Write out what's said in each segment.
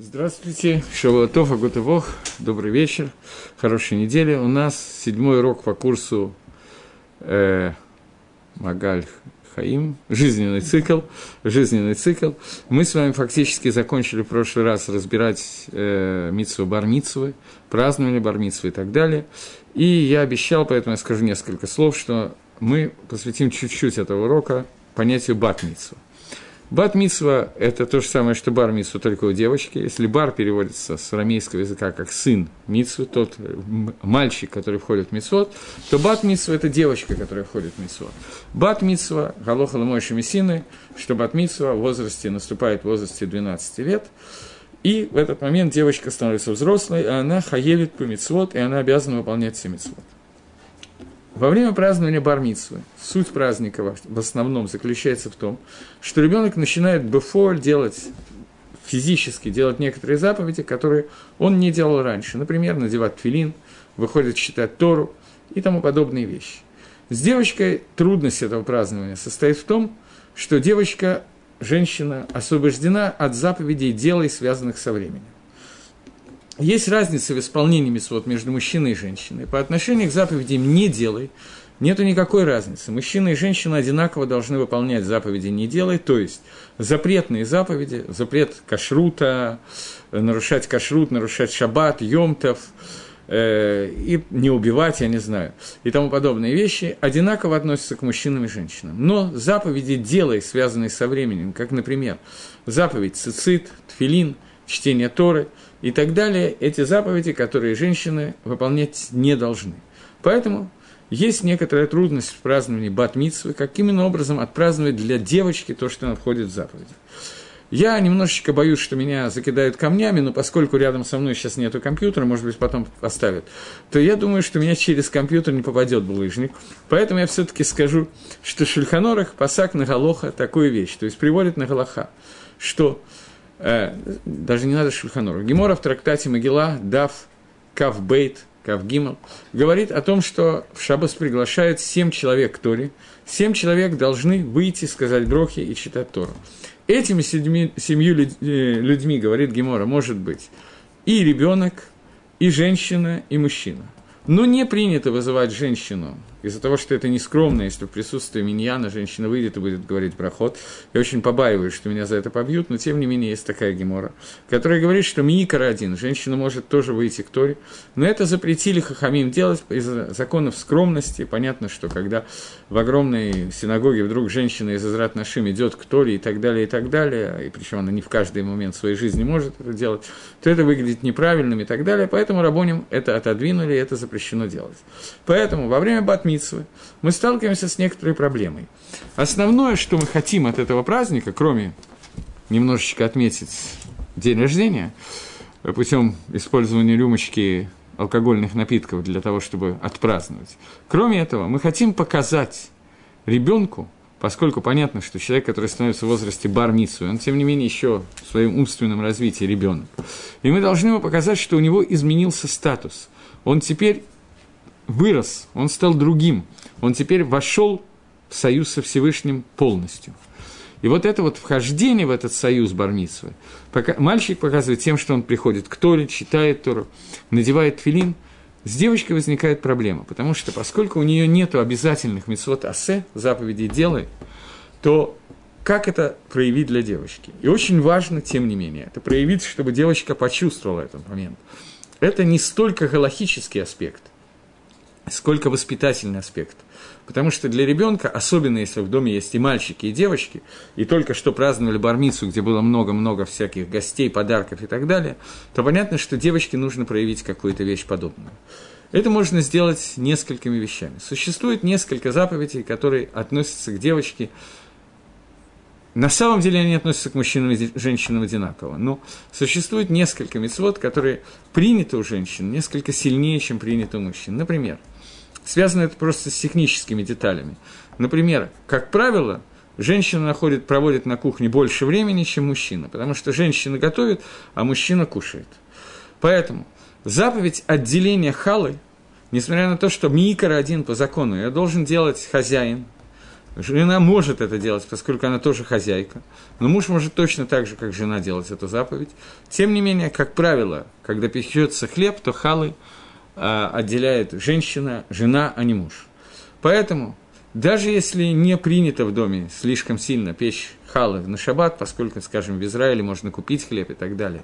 Здравствуйте, Шавуатов, Агутывох, добрый вечер, хорошей недели. У нас седьмой урок по курсу э, Магаль Хаим, жизненный цикл, жизненный цикл. Мы с вами фактически закончили в прошлый раз разбирать э, Митсву Бармитсвы, праздновали Бармитсвы и так далее. И я обещал, поэтому я скажу несколько слов, что мы посвятим чуть-чуть этого урока понятию Батмитсва. Бат это то же самое, что бар митсва, только у девочки. Если бар переводится с арамейского языка как сын митсвы, тот мальчик, который входит в митсвот, то бат митсва – это девочка, которая входит в митсвот. Бат митсва – галоха ламойши мессины, что бат митсва в возрасте наступает в возрасте 12 лет. И в этот момент девочка становится взрослой, а она хаевит по митсвот, и она обязана выполнять все митсвот. Во время празднования бармитсвы суть праздника в основном заключается в том, что ребенок начинает бефоль делать физически, делать некоторые заповеди, которые он не делал раньше. Например, надевать твилин, выходит читать Тору и тому подобные вещи. С девочкой трудность этого празднования состоит в том, что девочка, женщина, освобождена от заповедей дел, связанных со временем. Есть разница в исполнении митцвот между мужчиной и женщиной. По отношению к заповедям «не делай» нету никакой разницы. Мужчина и женщина одинаково должны выполнять заповеди «не делай», то есть запретные заповеди, запрет кашрута, нарушать кашрут, нарушать шаббат, йомтов, э, и не убивать, я не знаю, и тому подобные вещи, одинаково относятся к мужчинам и женщинам. Но заповеди «делай», связанные со временем, как, например, заповедь цицит, тфилин, чтение Торы – и так далее, эти заповеди, которые женщины выполнять не должны. Поэтому есть некоторая трудность в праздновании бат-митсвы, каким именно образом отпраздновать для девочки то, что она входит в заповеди. Я немножечко боюсь, что меня закидают камнями, но поскольку рядом со мной сейчас нету компьютера, может быть, потом поставят, то я думаю, что меня через компьютер не попадет булыжник. Поэтому я все-таки скажу, что Шульханорах пасак на Галоха такую вещь, то есть приводит на Галаха, что э, даже не надо Шульханору. Гемора в трактате Могила, Дав, Кавбейт, Кавгимал, говорит о том, что в Шабас приглашают семь человек к Торе, семь человек должны выйти, сказать брохи и читать Тору. Этими седьми, семью э, людьми, говорит Гемора, может быть и ребенок, и женщина, и мужчина. Но не принято вызывать женщину из-за того, что это нескромно, если в присутствии миньяна женщина выйдет и будет говорить проход. Я очень побаиваюсь, что меня за это побьют, но тем не менее есть такая гемора, которая говорит, что микро один, женщина может тоже выйти к Торе, но это запретили Хахамим делать из-за законов скромности. Понятно, что когда в огромной синагоге вдруг женщина из Израт Нашим идет к Торе и так далее, и так далее, и причем она не в каждый момент своей жизни может это делать, то это выглядит неправильным и так далее, поэтому Рабоним это отодвинули, и это запрещено делать. Поэтому во время Бат Митсвы, мы сталкиваемся с некоторой проблемой. Основное, что мы хотим от этого праздника, кроме немножечко отметить день рождения, путем использования рюмочки алкогольных напитков для того, чтобы отпраздновать. Кроме этого, мы хотим показать ребенку, поскольку понятно, что человек, который становится в возрасте бармицу, он, тем не менее, еще в своем умственном развитии ребенок. И мы должны ему показать, что у него изменился статус. Он теперь вырос, он стал другим, он теперь вошел в союз со Всевышним полностью. И вот это вот вхождение в этот союз Бармитсвы, мальчик показывает тем, что он приходит к Торе, читает Тору, надевает филин, с девочкой возникает проблема, потому что поскольку у нее нет обязательных митцвот асе, заповедей делай, то как это проявить для девочки? И очень важно, тем не менее, это проявить, чтобы девочка почувствовала этот момент. Это не столько галахический аспект – сколько воспитательный аспект. Потому что для ребенка, особенно если в доме есть и мальчики, и девочки, и только что праздновали бармицу, где было много-много всяких гостей, подарков и так далее, то понятно, что девочке нужно проявить какую-то вещь подобную. Это можно сделать несколькими вещами. Существует несколько заповедей, которые относятся к девочке. На самом деле они относятся к мужчинам и женщинам одинаково. Но существует несколько мецвод, которые приняты у женщин несколько сильнее, чем приняты у мужчин. Например, Связано это просто с техническими деталями. Например, как правило, женщина находит, проводит на кухне больше времени, чем мужчина, потому что женщина готовит, а мужчина кушает. Поэтому заповедь отделения халы, несмотря на то, что микро один по закону, я должен делать хозяин, Жена может это делать, поскольку она тоже хозяйка. Но муж может точно так же, как жена, делать эту заповедь. Тем не менее, как правило, когда печется хлеб, то халы отделяет женщина, жена, а не муж. Поэтому, даже если не принято в доме слишком сильно печь халы на шаббат, поскольку, скажем, в Израиле можно купить хлеб и так далее,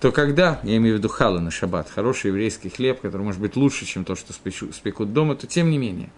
то когда, я имею в виду халы на шаббат, хороший еврейский хлеб, который может быть лучше, чем то, что спекут дома, то тем не менее,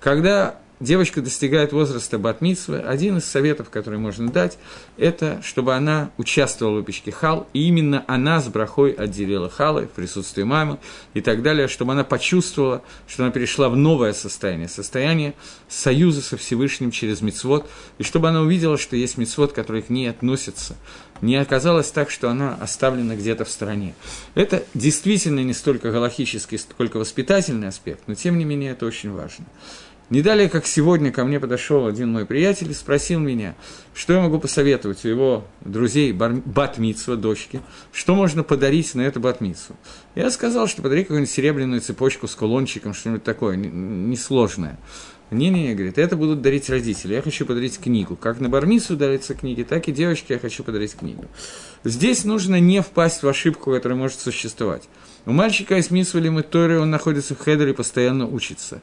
когда девочка достигает возраста батмитсвы, один из советов, который можно дать, это чтобы она участвовала в выпечке хал, и именно она с брахой отделила халы в присутствии мамы и так далее, чтобы она почувствовала, что она перешла в новое состояние, состояние союза со Всевышним через мицвод, и чтобы она увидела, что есть мицвод, который к ней относится, не оказалось так, что она оставлена где-то в стороне. Это действительно не столько галахический, сколько воспитательный аспект, но тем не менее это очень важно. Не далее, как сегодня ко мне подошел один мой приятель и спросил меня, что я могу посоветовать у его друзей батмитсва, дочки, что можно подарить на эту батмитсу. Я сказал, что подари какую-нибудь серебряную цепочку с кулончиком, что-нибудь такое, несложное. Не-не-не, говорит, это будут дарить родители. Я хочу подарить книгу. Как на бармису дарятся книги, так и девочке я хочу подарить книгу. Здесь нужно не впасть в ошибку, которая может существовать. У мальчика из Мисвали Торы он находится в хедере и постоянно учится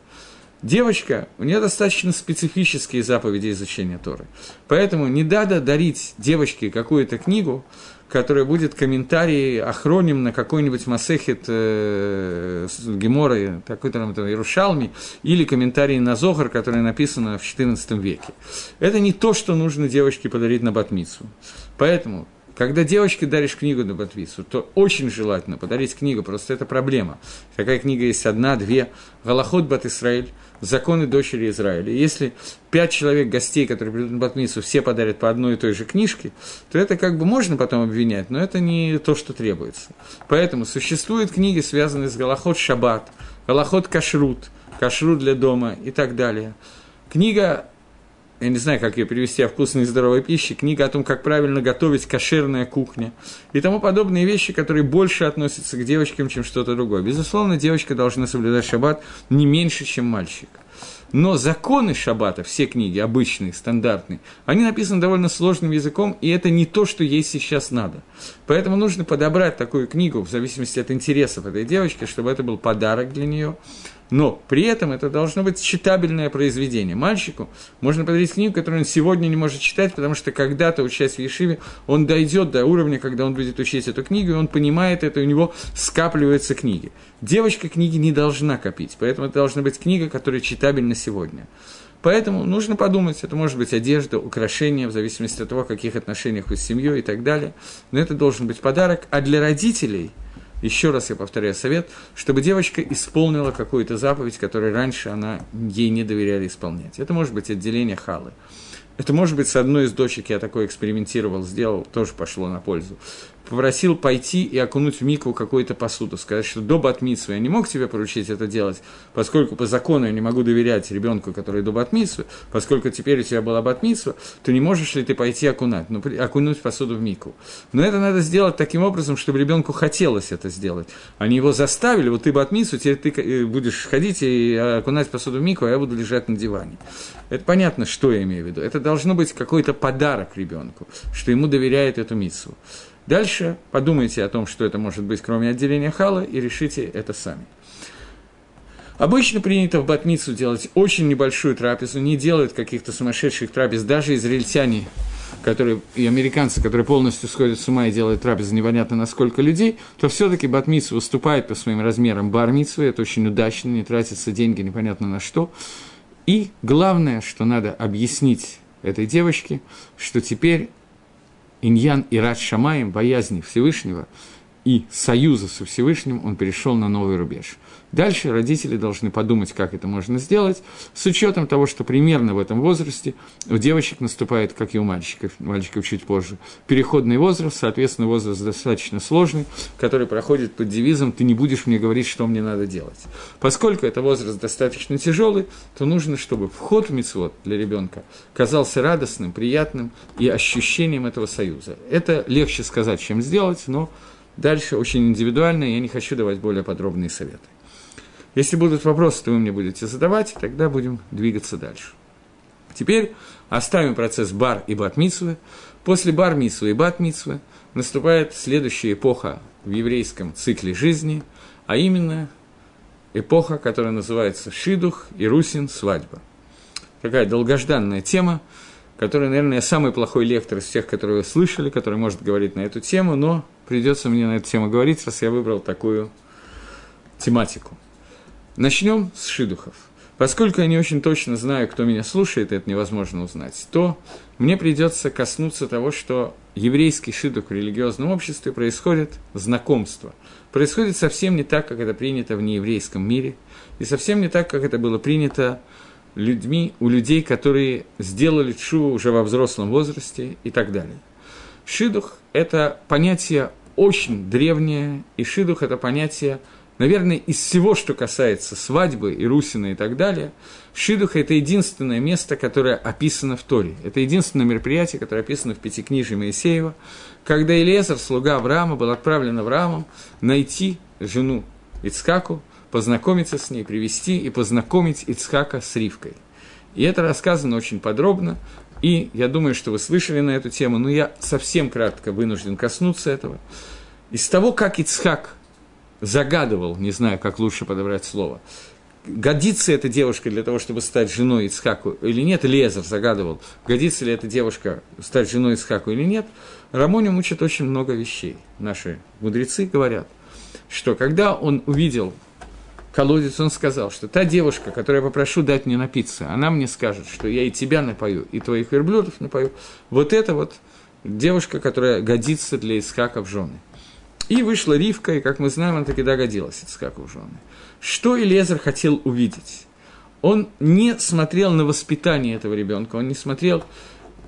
девочка, у нее достаточно специфические заповеди изучения Торы. Поэтому не надо дарить девочке какую-то книгу, которая будет комментарий охроним на какой-нибудь Масехет э, Гемора, такой-то там Иерушалми, или комментарий на Зохар, который написано в XIV веке. Это не то, что нужно девочке подарить на Батмицу. Поэтому когда девочке даришь книгу на Батвису, то очень желательно подарить книгу, просто это проблема. Такая книга есть одна, две. Галахот Бат Исраиль, законы дочери Израиля. Если пять человек гостей, которые придут на Батмису, все подарят по одной и той же книжке, то это как бы можно потом обвинять, но это не то, что требуется. Поэтому существуют книги, связанные с Галахот Шаббат, Галахот Кашрут, Кашрут для дома и так далее. Книга я не знаю, как ее перевести, о вкусной и здоровой пище, книга о том, как правильно готовить кошерная кухня и тому подобные вещи, которые больше относятся к девочкам, чем что-то другое. Безусловно, девочка должна соблюдать шаббат не меньше, чем мальчик. Но законы шаббата, все книги, обычные, стандартные, они написаны довольно сложным языком, и это не то, что ей сейчас надо. Поэтому нужно подобрать такую книгу в зависимости от интересов этой девочки, чтобы это был подарок для нее, но при этом это должно быть читабельное произведение. Мальчику можно подарить книгу, которую он сегодня не может читать, потому что когда-то, учась в Ешиве, он дойдет до уровня, когда он будет учить эту книгу, и он понимает это, и у него скапливаются книги. Девочка книги не должна копить, поэтому это должна быть книга, которая читабельна сегодня. Поэтому нужно подумать, это может быть одежда, украшения, в зависимости от того, в каких отношениях вы с семьей и так далее. Но это должен быть подарок. А для родителей – еще раз я повторяю совет, чтобы девочка исполнила какую-то заповедь, которую раньше она, ей не доверяли исполнять. Это может быть отделение халы. Это может быть с одной из дочек, я такое экспериментировал, сделал, тоже пошло на пользу попросил пойти и окунуть в микву какую-то посуду, сказать, что до батмитсвы я не мог тебе поручить это делать, поскольку по закону я не могу доверять ребенку, который до батмитсвы, поскольку теперь у тебя была батмитсва, то не можешь ли ты пойти окунать, ну, окунуть посуду в микву. Но это надо сделать таким образом, чтобы ребенку хотелось это сделать. Они его заставили, вот ты батмитсву, теперь ты э, будешь ходить и окунать посуду в микву, а я буду лежать на диване. Это понятно, что я имею в виду. Это должно быть какой-то подарок ребенку, что ему доверяет эту митсву. Дальше подумайте о том, что это может быть, кроме отделения хала, и решите это сами. Обычно принято в Батмицу делать очень небольшую трапезу, не делают каких-то сумасшедших трапез, даже израильтяне, которые, и американцы, которые полностью сходят с ума и делают трапезы непонятно на сколько людей, то все-таки Батмицу выступает по своим размерам бармицу, это очень удачно, не тратятся деньги непонятно на что. И главное, что надо объяснить этой девочке, что теперь иньян и Рад Шамаем, боязни Всевышнего и союза со Всевышним, он перешел на новый рубеж. Дальше родители должны подумать, как это можно сделать, с учетом того, что примерно в этом возрасте у девочек наступает, как и у мальчиков, мальчиков чуть позже, переходный возраст, соответственно, возраст достаточно сложный, который проходит под девизом «ты не будешь мне говорить, что мне надо делать». Поскольку это возраст достаточно тяжелый, то нужно, чтобы вход в мицвод для ребенка казался радостным, приятным и ощущением этого союза. Это легче сказать, чем сделать, но дальше очень индивидуально, я не хочу давать более подробные советы. Если будут вопросы, то вы мне будете задавать, тогда будем двигаться дальше. Теперь оставим процесс бар и батмитсвы. После бар митсвы и бат наступает следующая эпоха в еврейском цикле жизни, а именно эпоха, которая называется Шидух и Русин свадьба. Такая долгожданная тема, которая, наверное, самый плохой лектор из всех, которые вы слышали, который может говорить на эту тему, но придется мне на эту тему говорить, раз я выбрал такую тематику. Начнем с шидухов. Поскольку я не очень точно знаю, кто меня слушает, это невозможно узнать, то мне придется коснуться того, что еврейский шидух в религиозном обществе происходит знакомство. Происходит совсем не так, как это принято в нееврейском мире, и совсем не так, как это было принято людьми, у людей, которые сделали чу уже во взрослом возрасте и так далее. Шидух – это понятие очень древнее, и шидух – это понятие – Наверное, из всего, что касается свадьбы и русины и так далее, Шидуха – это единственное место, которое описано в Торе. Это единственное мероприятие, которое описано в Пятикнижии Моисеева, когда Елезар, слуга Авраама, был отправлен Авраамом найти жену Ицкаку, познакомиться с ней, привести и познакомить Ицхака с Ривкой. И это рассказано очень подробно, и я думаю, что вы слышали на эту тему, но я совсем кратко вынужден коснуться этого. Из того, как Ицхак загадывал, не знаю, как лучше подобрать слово, годится эта девушка для того, чтобы стать женой Ицхаку или нет, Лезер загадывал, годится ли эта девушка стать женой Ицхаку или нет, Рамоним учит очень много вещей. Наши мудрецы говорят, что когда он увидел колодец, он сказал, что та девушка, которую я попрошу дать мне напиться, она мне скажет, что я и тебя напою, и твоих верблюдов напою, вот это вот девушка, которая годится для Исхака в жены – и вышла Ривка, и, как мы знаем, она таки догодилась Ицхаку в жены. Что Элезер хотел увидеть? Он не смотрел на воспитание этого ребенка, он не смотрел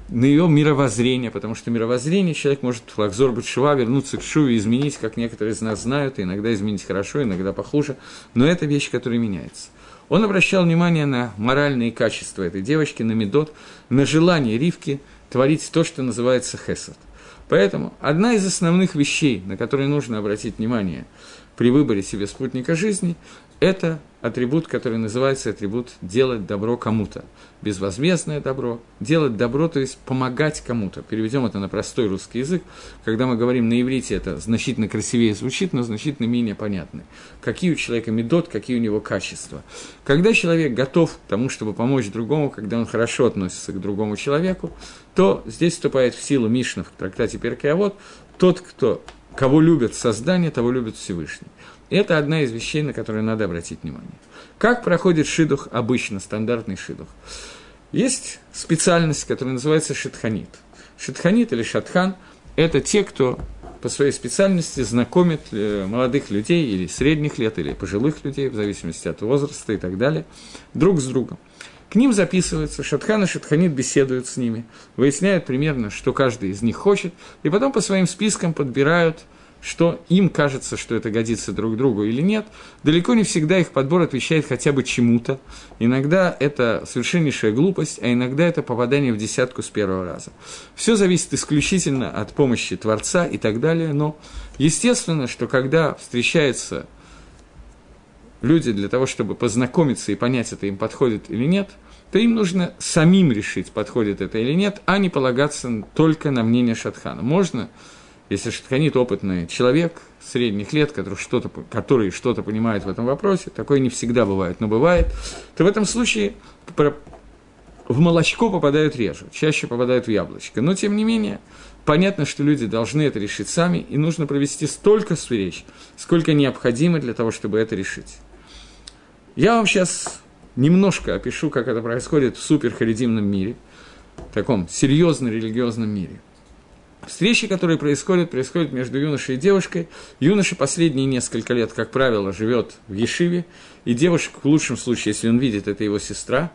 на ее мировоззрение, потому что мировоззрение человек может лакзор шува, вернуться к шуве, изменить, как некоторые из нас знают, и иногда изменить хорошо, иногда похуже, но это вещь, которая меняется. Он обращал внимание на моральные качества этой девочки, на медот, на желание Ривки творить то, что называется хесед – Поэтому одна из основных вещей, на которые нужно обратить внимание при выборе себе спутника жизни, это атрибут, который называется атрибут «делать добро кому-то». Безвозмездное добро, делать добро, то есть помогать кому-то. Переведем это на простой русский язык. Когда мы говорим на иврите, это значительно красивее звучит, но значительно менее понятно. Какие у человека медот, какие у него качества. Когда человек готов к тому, чтобы помочь другому, когда он хорошо относится к другому человеку, то здесь вступает в силу Мишна в трактате Перкеавод, тот, кто, кого любят создание, того любит Всевышний. Это одна из вещей, на которые надо обратить внимание. Как проходит шидух обычно, стандартный шидух? Есть специальность, которая называется шитханит. Шитханит или шатхан – это те, кто по своей специальности знакомит э, молодых людей или средних лет, или пожилых людей, в зависимости от возраста и так далее, друг с другом. К ним записываются, Шатхан и Шатханит беседуют с ними, выясняют примерно, что каждый из них хочет, и потом по своим спискам подбирают – что им кажется, что это годится друг другу или нет, далеко не всегда их подбор отвечает хотя бы чему-то. Иногда это совершеннейшая глупость, а иногда это попадание в десятку с первого раза. Все зависит исключительно от помощи Творца и так далее, но естественно, что когда встречаются люди для того, чтобы познакомиться и понять, это им подходит или нет, то им нужно самим решить, подходит это или нет, а не полагаться только на мнение Шатхана. Можно если Шатханит опытный человек средних лет, который что-то, который что-то понимает в этом вопросе, такое не всегда бывает, но бывает, то в этом случае в молочко попадают реже, чаще попадают в яблочко. Но, тем не менее, понятно, что люди должны это решить сами, и нужно провести столько встреч, сколько необходимо для того, чтобы это решить. Я вам сейчас немножко опишу, как это происходит в суперхаридимном мире, в таком серьезно религиозном мире. Встречи, которые происходят, происходят между юношей и девушкой. Юноша последние несколько лет, как правило, живет в Ешиве, и девушка, в лучшем случае, если он видит, это его сестра,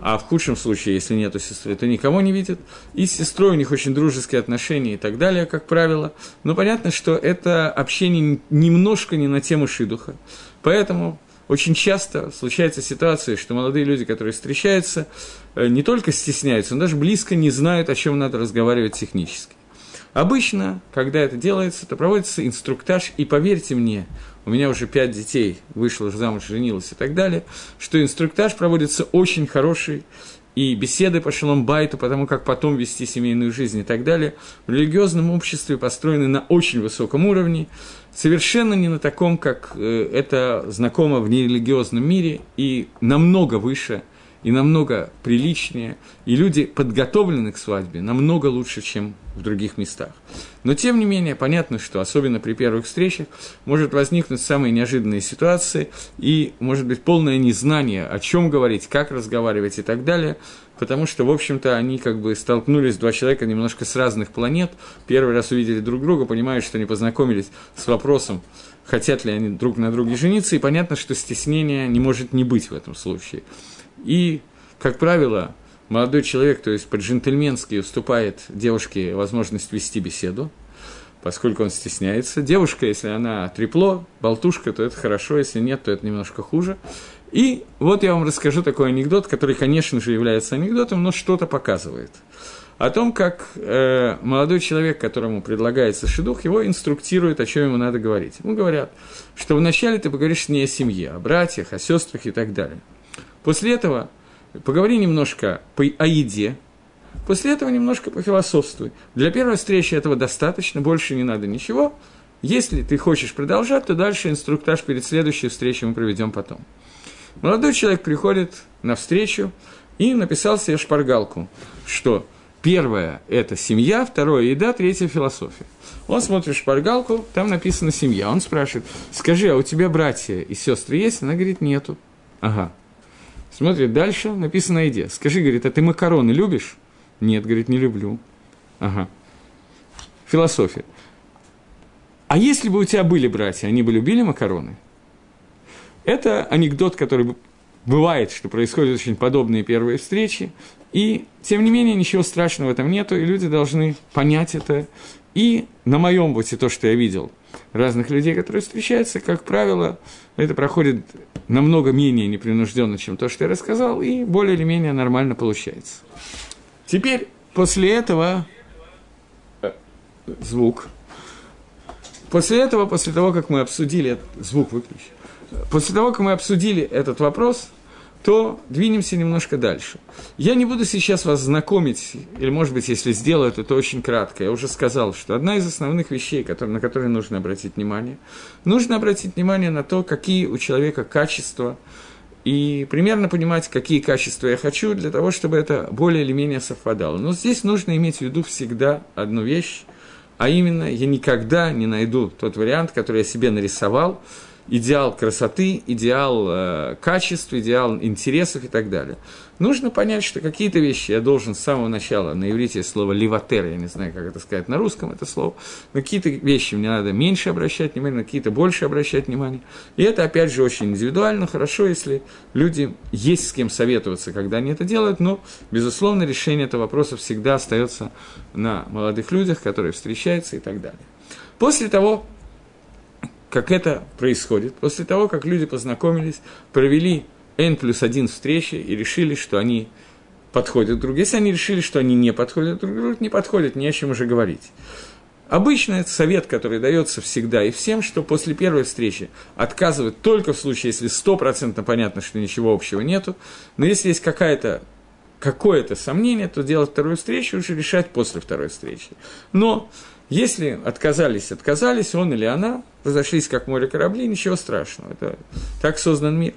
а в худшем случае, если нету сестры, то никого не видит. И с сестрой у них очень дружеские отношения и так далее, как правило. Но понятно, что это общение немножко не на тему шидуха. Поэтому очень часто случается ситуация, что молодые люди, которые встречаются, э, не только стесняются, но даже близко не знают, о чем надо разговаривать технически. Обычно, когда это делается, то проводится инструктаж, и поверьте мне, у меня уже пять детей, вышла замуж, женилась и так далее, что инструктаж проводится очень хороший, и беседы по шалом-байту, потому как потом вести семейную жизнь и так далее, в религиозном обществе построены на очень высоком уровне, совершенно не на таком, как э, это знакомо в нерелигиозном мире, и намного выше, и намного приличнее, и люди подготовлены к свадьбе намного лучше, чем в других местах. Но, тем не менее, понятно, что особенно при первых встречах может возникнуть самые неожиданные ситуации, и может быть полное незнание, о чем говорить, как разговаривать и так далее, потому что, в общем-то, они как бы столкнулись, два человека немножко с разных планет, первый раз увидели друг друга, понимают, что они познакомились с вопросом, хотят ли они друг на друге жениться, и понятно, что стеснения не может не быть в этом случае. И, как правило, молодой человек, то есть по-джентльменски уступает девушке возможность вести беседу, поскольку он стесняется. Девушка, если она трепло, болтушка, то это хорошо, если нет, то это немножко хуже. И вот я вам расскажу такой анекдот, который, конечно же, является анекдотом, но что-то показывает. О том, как э, молодой человек, которому предлагается шедух, его инструктирует, о чем ему надо говорить. Ему говорят, что вначале ты поговоришь не о семье, о братьях, о сестрах и так далее. После этого поговори немножко о еде, после этого немножко пофилософствуй. Для первой встречи этого достаточно, больше не надо ничего. Если ты хочешь продолжать, то дальше инструктаж перед следующей встречей мы проведем потом. Молодой человек приходит на встречу и написал себе шпаргалку, что первое – это семья, второе – еда, третье – философия. Он смотрит шпаргалку, там написано «семья». Он спрашивает, скажи, а у тебя братья и сестры есть? Она говорит, нету. Ага, Смотрит дальше, написано на еде. Скажи, говорит, а ты макароны любишь? Нет, говорит, не люблю. Ага. Философия. А если бы у тебя были братья, они бы любили макароны? Это анекдот, который бывает, что происходят очень подобные первые встречи, и, тем не менее, ничего страшного в этом нету, и люди должны понять это. И на моем вот то, что я видел – разных людей, которые встречаются, как правило, это проходит намного менее непринужденно, чем то, что я рассказал, и более или менее нормально получается. Теперь, после этого, э, звук. После этого, после того, как мы обсудили, звук выключи, после того, как мы обсудили этот вопрос – то двинемся немножко дальше. Я не буду сейчас вас знакомить, или, может быть, если сделаю это, то очень кратко. Я уже сказал, что одна из основных вещей, на которые нужно обратить внимание, нужно обратить внимание на то, какие у человека качества, и примерно понимать, какие качества я хочу, для того, чтобы это более или менее совпадало. Но здесь нужно иметь в виду всегда одну вещь, а именно, я никогда не найду тот вариант, который я себе нарисовал, идеал красоты, идеал э, качества, идеал интересов и так далее. Нужно понять, что какие-то вещи я должен с самого начала, на иврите слово «ливатер», я не знаю, как это сказать на русском, это слово, на какие-то вещи мне надо меньше обращать внимание, на какие-то больше обращать внимание. И это, опять же, очень индивидуально, хорошо, если люди есть с кем советоваться, когда они это делают, но, безусловно, решение этого вопроса всегда остается на молодых людях, которые встречаются и так далее. После того, как это происходит, после того, как люди познакомились, провели N плюс один встречи и решили, что они подходят друг другу. Если они решили, что они не подходят друг другу, не подходят, не о чем уже говорить. Обычно это совет, который дается всегда и всем, что после первой встречи отказывать только в случае, если стопроцентно понятно, что ничего общего нету, но если есть какая-то какое-то сомнение, то делать вторую встречу уже решать после второй встречи. Но если отказались, отказались, он или она, разошлись как море корабли, ничего страшного, это так создан мир.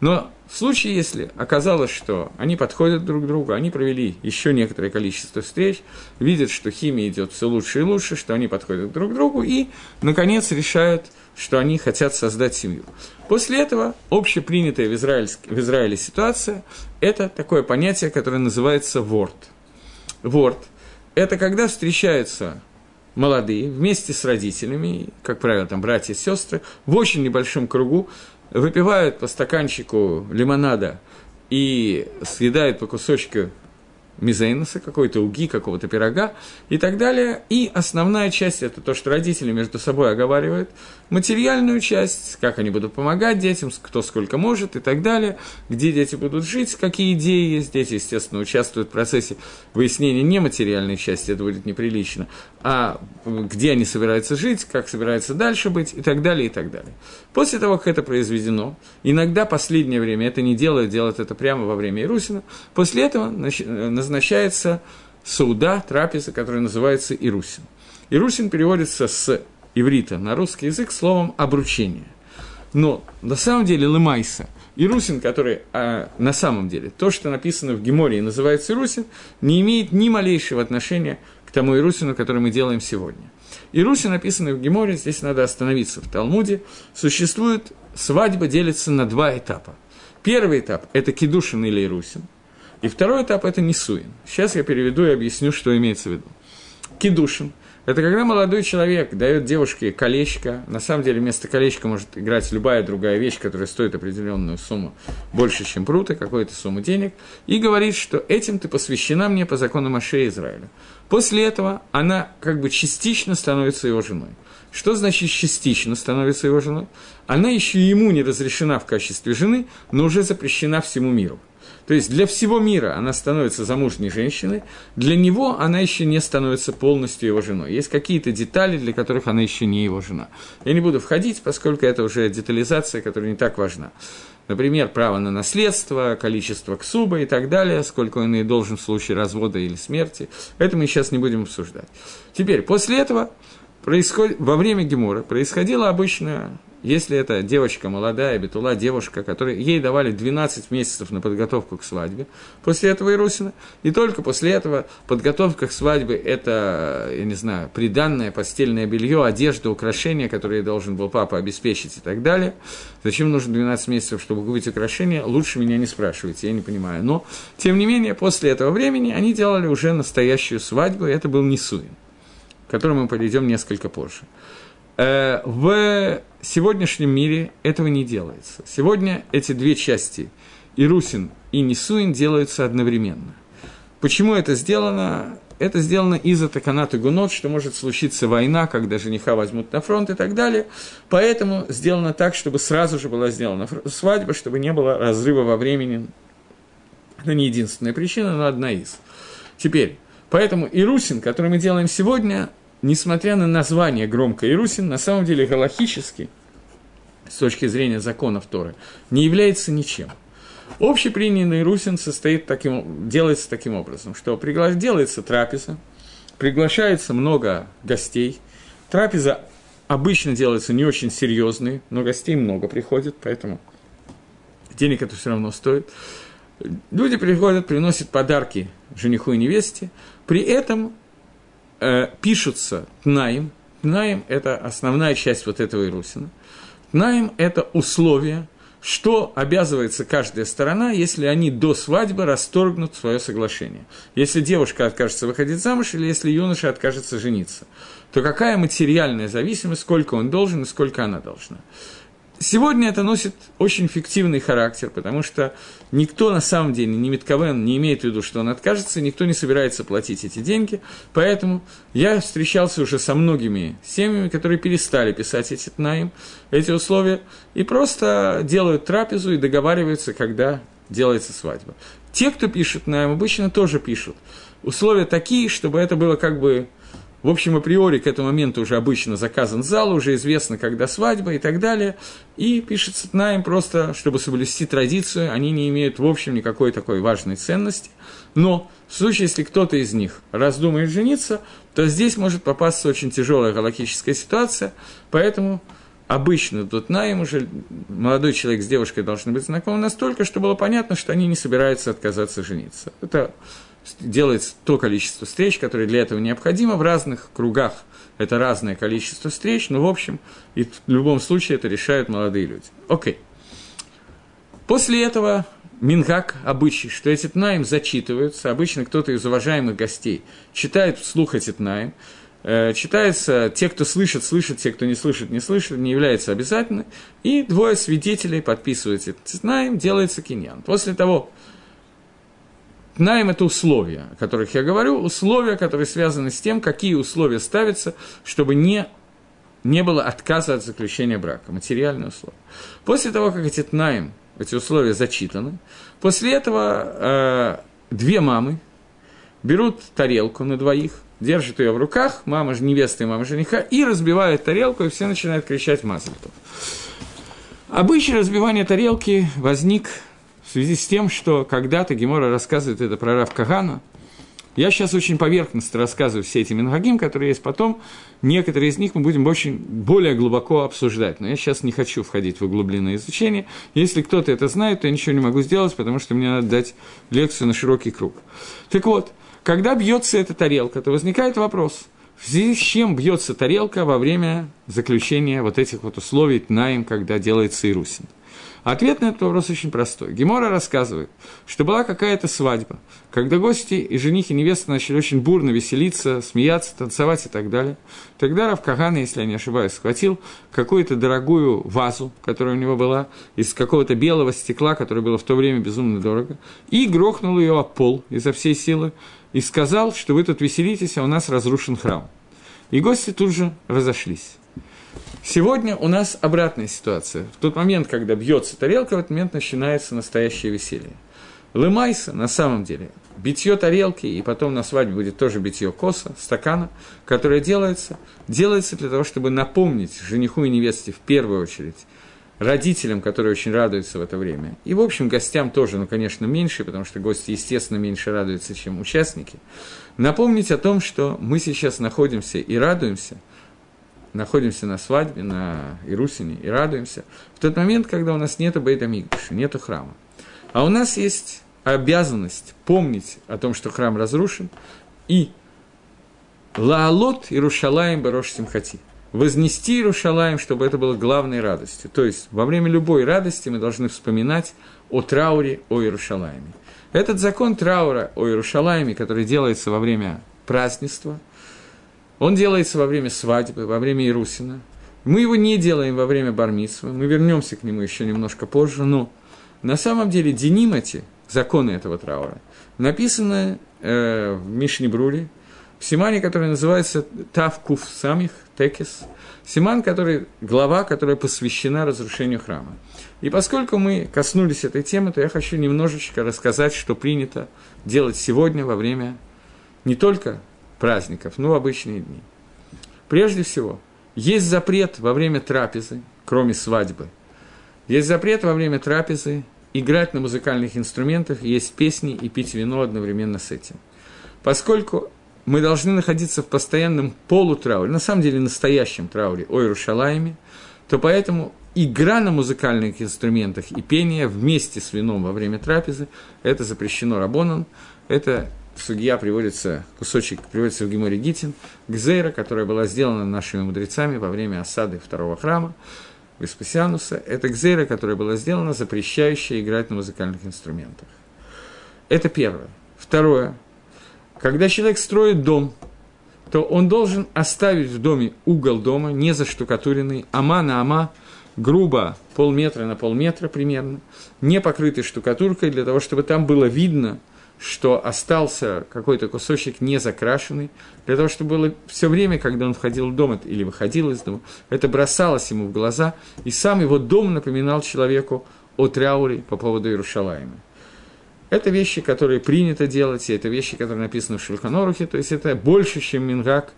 Но в случае, если оказалось, что они подходят друг к другу, они провели еще некоторое количество встреч, видят, что химия идет все лучше и лучше, что они подходят друг к другу, и, наконец, решают, что они хотят создать семью. После этого общепринятая в, в Израиле ситуация – это такое понятие, которое называется ворд. Ворд – это когда встречаются молодые, вместе с родителями, как правило, там братья и сестры, в очень небольшом кругу, выпивают по стаканчику лимонада и съедают по кусочку мизейноса, какой-то уги, какого-то пирога и так далее. И основная часть – это то, что родители между собой оговаривают. Материальную часть, как они будут помогать детям, кто сколько может и так далее, где дети будут жить, какие идеи есть. Дети, естественно, участвуют в процессе выяснения нематериальной части, это будет неприлично, а где они собираются жить, как собираются дальше быть и так далее, и так далее. После того, как это произведено, иногда последнее время это не делают, делают это прямо во время Ирусина, после этого назначается сауда, трапеза, которая называется Ирусин. Ирусин переводится с иврита на русский язык словом «обручение». Но на самом деле Лымайса, Ирусин, который а, на самом деле, то, что написано в Геморе и называется Ирусин, не имеет ни малейшего отношения тому Ирусину, который мы делаем сегодня. Ирусин, написанный в Геморе, здесь надо остановиться в Талмуде, существует, свадьба делится на два этапа. Первый этап – это Кедушин или Ирусин – и второй этап – это Нисуин. Сейчас я переведу и объясню, что имеется в виду. Кедушин – это когда молодой человек дает девушке колечко, на самом деле вместо колечка может играть любая другая вещь, которая стоит определенную сумму больше, чем прута, какую-то сумму денег, и говорит, что этим ты посвящена мне по закону Маше Израиля. После этого она как бы частично становится его женой. Что значит частично становится его женой? Она еще ему не разрешена в качестве жены, но уже запрещена всему миру. То есть для всего мира она становится замужней женщиной, для него она еще не становится полностью его женой. Есть какие-то детали, для которых она еще не его жена. Я не буду входить, поскольку это уже детализация, которая не так важна. Например, право на наследство, количество ксуба и так далее, сколько он и должен в случае развода или смерти. Это мы сейчас не будем обсуждать. Теперь, после этого происходит, во время Гемора происходило обычно если это девочка молодая, бетула, девушка, которой ей давали 12 месяцев на подготовку к свадьбе, после этого Ирусина, и только после этого подготовка к свадьбе – это, я не знаю, приданное постельное белье, одежда, украшения, которые должен был папа обеспечить и так далее. Зачем нужно 12 месяцев, чтобы купить украшения, лучше меня не спрашивайте, я не понимаю. Но, тем не менее, после этого времени они делали уже настоящую свадьбу, и это был Нисуин, к которому мы подойдем несколько позже. Э, в сегодняшнем мире этого не делается. Сегодня эти две части, Ирусин и Нисуин, делаются одновременно. Почему это сделано? Это сделано из-за таканата гунот, что может случиться война, когда жениха возьмут на фронт и так далее. Поэтому сделано так, чтобы сразу же была сделана свадьба, чтобы не было разрыва во времени. Это не единственная причина, но одна из. Теперь, поэтому Ирусин, который мы делаем сегодня, несмотря на название громко Ирусин, на самом деле галахически, с точки зрения законов Торы, не является ничем. Общепринятый Ирусин состоит таким, делается таким образом, что пригла... делается трапеза, приглашается много гостей, трапеза обычно делается не очень серьезной, но гостей много приходит, поэтому денег это все равно стоит. Люди приходят, приносят подарки жениху и невесте, при этом э, пишутся Тнаим. Тнаим – это основная часть вот этого Ирусина. Тнаим – это условие, что обязывается каждая сторона, если они до свадьбы расторгнут свое соглашение. Если девушка откажется выходить замуж или если юноша откажется жениться, то какая материальная зависимость, сколько он должен и сколько она должна. Сегодня это носит очень фиктивный характер, потому что никто на самом деле, ни Митковен не имеет в виду, что он откажется, никто не собирается платить эти деньги, поэтому я встречался уже со многими семьями, которые перестали писать эти тнаим, эти условия, и просто делают трапезу и договариваются, когда делается свадьба. Те, кто пишет наим, обычно тоже пишут. Условия такие, чтобы это было как бы в общем, априори к этому моменту уже обычно заказан зал, уже известно, когда свадьба и так далее. И пишется Тнаем просто, чтобы соблюсти традицию, они не имеют, в общем, никакой такой важной ценности. Но в случае, если кто-то из них раздумает жениться, то здесь может попасться очень тяжелая галактическая ситуация, поэтому обычно тут наим уже молодой человек с девушкой должны быть знакомы настолько, что было понятно, что они не собираются отказаться жениться. Это делается то количество встреч, которое для этого необходимо в разных кругах. Это разное количество встреч, но в общем и в любом случае это решают молодые люди. Окей. После этого Мингак обычай, что эти тнаим зачитываются, обычно кто-то из уважаемых гостей читает вслух эти тнаим, э, читается, те, кто слышит, слышат, те, кто не слышит, не слышит, не является обязательным, и двое свидетелей подписывают этот тнаим, делается киньян. После того, Тнаем – это условия, о которых я говорю, условия, которые связаны с тем, какие условия ставятся, чтобы не, не было отказа от заключения брака, материальные условия. После того, как эти тнаем, эти условия зачитаны, после этого э, две мамы берут тарелку на двоих, держат ее в руках, мама невеста и мама жениха, и разбивают тарелку, и все начинают кричать «Мазальтов». Обычай разбивания тарелки возник в связи с тем, что когда-то Гемора рассказывает это про Рав Кагана. Я сейчас очень поверхностно рассказываю все эти мингагим, которые есть потом. Некоторые из них мы будем очень более глубоко обсуждать. Но я сейчас не хочу входить в углубленное изучение. Если кто-то это знает, то я ничего не могу сделать, потому что мне надо дать лекцию на широкий круг. Так вот, когда бьется эта тарелка, то возникает вопрос – в связи с чем бьется тарелка во время заключения вот этих вот условий Тнаим, когда делается Ирусин? Ответ на этот вопрос очень простой. Гемора рассказывает, что была какая-то свадьба, когда гости и жених и невеста начали очень бурно веселиться, смеяться, танцевать и так далее. Тогда Рав Кагана, если я не ошибаюсь, схватил какую-то дорогую вазу, которая у него была, из какого-то белого стекла, которое было в то время безумно дорого, и грохнул ее о пол изо всей силы, и сказал, что вы тут веселитесь, а у нас разрушен храм. И гости тут же разошлись. Сегодня у нас обратная ситуация. В тот момент, когда бьется тарелка, в этот момент начинается настоящее веселье. Лымайса, на самом деле, битье тарелки, и потом на свадьбе будет тоже битье коса, стакана, которое делается, делается для того, чтобы напомнить жениху и невесте в первую очередь родителям, которые очень радуются в это время, и, в общем, гостям тоже, ну, конечно, меньше, потому что гости, естественно, меньше радуются, чем участники, напомнить о том, что мы сейчас находимся и радуемся, находимся на свадьбе, на Ирусине, и радуемся в тот момент, когда у нас нет Бейта Мигдыша, нет храма. А у нас есть обязанность помнить о том, что храм разрушен, и Лаалот Ирушалаем Барош Симхати – вознести Иерушалаем, чтобы это было главной радостью. То есть во время любой радости мы должны вспоминать о трауре о Иерушалаеме. Этот закон траура о Иерушалаеме, который делается во время празднества, он делается во время свадьбы, во время Иерусина. Мы его не делаем во время бармитсва, мы вернемся к нему еще немножко позже, но на самом деле Денимати, законы этого траура, написаны э, в Мишнебруле, в Симане, который называется Тавкуф Самих, Текис, Симан, который, глава, которая посвящена разрушению храма. И поскольку мы коснулись этой темы, то я хочу немножечко рассказать, что принято делать сегодня во время не только праздников, но и обычные дни. Прежде всего, есть запрет во время трапезы, кроме свадьбы. Есть запрет во время трапезы играть на музыкальных инструментах, есть песни и пить вино одновременно с этим. Поскольку мы должны находиться в постоянном полутрауре, на самом деле настоящем трауре о Иерушалайме, то поэтому игра на музыкальных инструментах и пение вместе с вином во время трапезы, это запрещено Рабоном, это судья приводится, кусочек приводится в Геморе Гитин, Гзейра, которая была сделана нашими мудрецами во время осады второго храма, Веспасиануса, это Гзейра, которая была сделана, запрещающая играть на музыкальных инструментах. Это первое. Второе. Когда человек строит дом, то он должен оставить в доме угол дома, не заштукатуренный, ама на ама, грубо, полметра на полметра примерно, не покрытый штукатуркой, для того, чтобы там было видно, что остался какой-то кусочек не закрашенный, для того, чтобы было все время, когда он входил в дом или выходил из дома, это бросалось ему в глаза, и сам его дом напоминал человеку о трауре по поводу Иерушалаема. Это вещи, которые принято делать, и это вещи, которые написаны в Шульханорухе, то есть это больше, чем Мингак,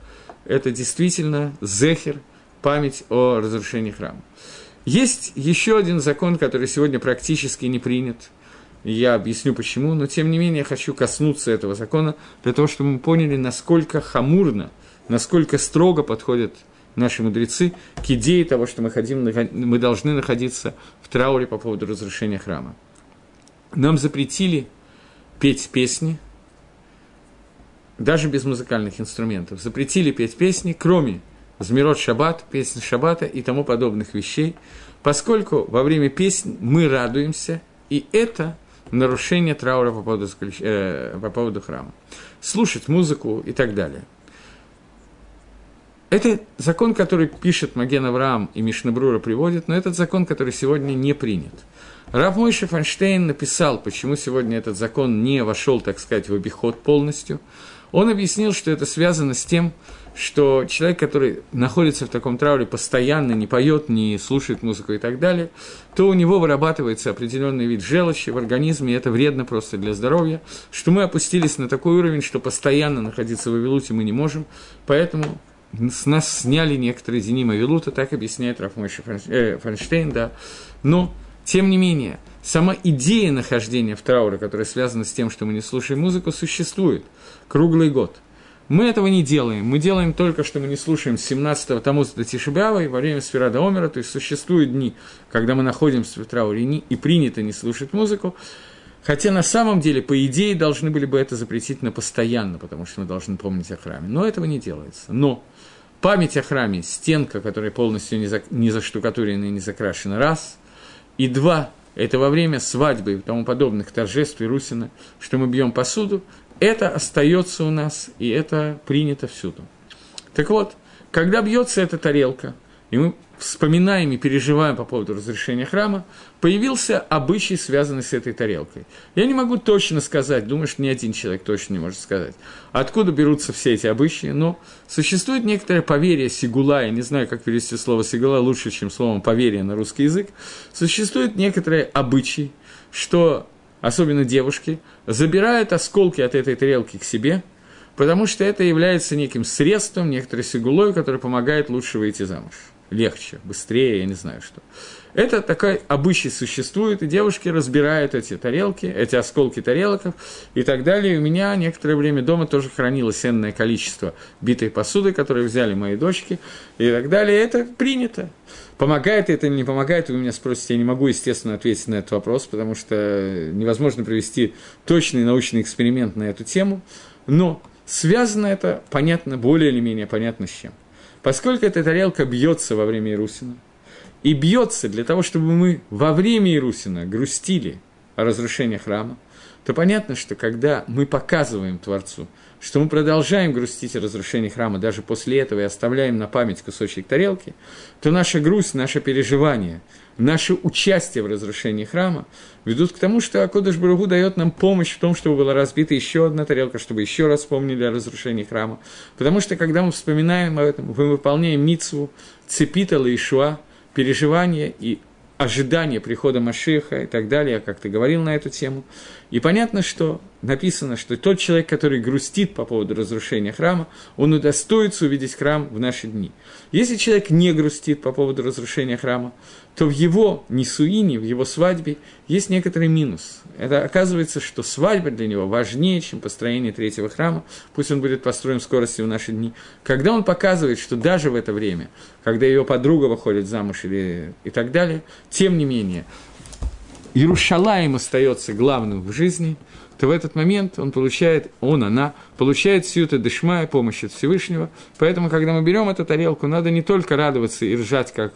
это действительно зехер, память о разрушении храма. Есть еще один закон, который сегодня практически не принят, я объясню почему, но тем не менее я хочу коснуться этого закона, для того, чтобы мы поняли, насколько хамурно, насколько строго подходят наши мудрецы к идее того, что мы, ходим, мы должны находиться в трауре по поводу разрушения храма нам запретили петь песни, даже без музыкальных инструментов. Запретили петь песни, кроме Змирот Шаббат, песни Шаббата и тому подобных вещей, поскольку во время песни мы радуемся, и это нарушение траура по поводу, э, по поводу храма. Слушать музыку и так далее. Это закон, который пишет Маген Авраам и Мишнабрура приводит, но этот закон, который сегодня не принят – Рав Мойша Фанштейн написал, почему сегодня этот закон не вошел, так сказать, в обиход полностью. Он объяснил, что это связано с тем, что человек, который находится в таком трауле постоянно, не поет, не слушает музыку и так далее, то у него вырабатывается определенный вид желчи в организме, и это вредно просто для здоровья, что мы опустились на такой уровень, что постоянно находиться в Авилуте мы не можем, поэтому с нас сняли некоторые Зенима Вилута, так объясняет Рафмойша э, Фанштейн, да. Но, тем не менее, сама идея нахождения в трауре, которая связана с тем, что мы не слушаем музыку, существует круглый год. Мы этого не делаем. Мы делаем только, что мы не слушаем с 17-го Тамуза до Тишибява и во время Сферада Омера, то есть существуют дни, когда мы находимся в трауре и принято не слушать музыку, Хотя на самом деле, по идее, должны были бы это запретить на постоянно, потому что мы должны помнить о храме. Но этого не делается. Но память о храме, стенка, которая полностью не, за, не заштукатурена и не закрашена, раз. И два, это во время свадьбы и тому подобных торжеств и русина, что мы бьем посуду, это остается у нас, и это принято всюду. Так вот, когда бьется эта тарелка, и мы вспоминаем и переживаем по поводу разрешения храма, появился обычай, связанный с этой тарелкой. Я не могу точно сказать, думаю, что ни один человек точно не может сказать, откуда берутся все эти обычаи, но существует некоторое поверье сигула, я не знаю, как перевести слово сигула лучше, чем словом поверье на русский язык, существует некоторые обычаи, что особенно девушки, забирают осколки от этой тарелки к себе, потому что это является неким средством, некоторой сигулой, которая помогает лучше выйти замуж легче, быстрее, я не знаю что. Это такой обычай существует, и девушки разбирают эти тарелки, эти осколки тарелок и так далее. У меня некоторое время дома тоже хранилось энное количество битой посуды, которые взяли мои дочки, и так далее. Это принято. Помогает это или не помогает, вы меня спросите, я не могу, естественно, ответить на этот вопрос, потому что невозможно провести точный научный эксперимент на эту тему, но связано это, понятно, более или менее понятно с чем. Поскольку эта тарелка бьется во время Ирусина, и бьется для того, чтобы мы во время Ирусина грустили о разрушении храма, то понятно, что когда мы показываем Творцу, что мы продолжаем грустить о разрушении храма даже после этого и оставляем на память кусочек тарелки, то наша грусть, наше переживание – наше участие в разрушении храма ведут к тому, что Акодыш Баругу дает нам помощь в том, чтобы была разбита еще одна тарелка, чтобы еще раз вспомнили о разрушении храма. Потому что, когда мы вспоминаем об этом, мы выполняем мицву, цепитала Ишуа, переживание и ожидание прихода Машиха и так далее, я как-то говорил на эту тему. И понятно, что написано, что тот человек, который грустит по поводу разрушения храма, он удостоится увидеть храм в наши дни. Если человек не грустит по поводу разрушения храма, то в его несуине, в его свадьбе есть некоторый минус. Это оказывается, что свадьба для него важнее, чем построение третьего храма, пусть он будет построен в скорости в наши дни. Когда он показывает, что даже в это время, когда ее подруга выходит замуж или, и так далее, тем не менее, Иерушалаем остается главным в жизни, то в этот момент он получает, он, она, получает всю эту дышма и помощь от Всевышнего. Поэтому, когда мы берем эту тарелку, надо не только радоваться и ржать, как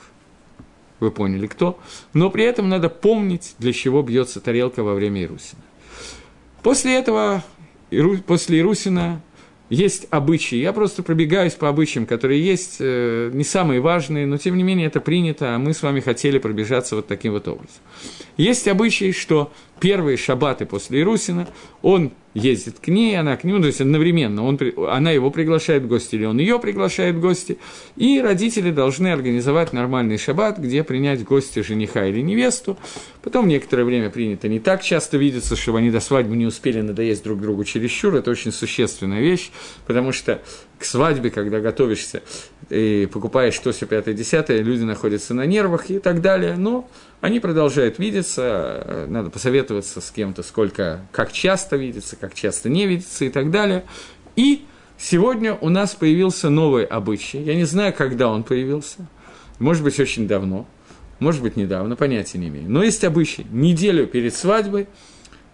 вы поняли кто, но при этом надо помнить, для чего бьется тарелка во время Ирусина. После этого, после Ирусина, есть обычаи. Я просто пробегаюсь по обычаям, которые есть, э, не самые важные, но тем не менее это принято, а мы с вами хотели пробежаться вот таким вот образом. Есть обычаи, что первые шабаты после Ирусина, он ездит к ней, она к нему, то есть одновременно он, она его приглашает в гости или он ее приглашает в гости, и родители должны организовать нормальный шаббат, где принять гости жениха или невесту. Потом некоторое время принято не так часто видеться, чтобы они до свадьбы не успели надоесть друг другу чересчур, это очень существенная вещь, потому что к свадьбе, когда готовишься и покупаешь то, все пятое, десятое, люди находятся на нервах и так далее, но они продолжают видеться, надо посоветоваться с кем-то, сколько, как часто видеться, как часто не видеться и так далее. И сегодня у нас появился новый обычай. Я не знаю, когда он появился. Может быть, очень давно. Может быть, недавно, понятия не имею. Но есть обычай. Неделю перед свадьбой,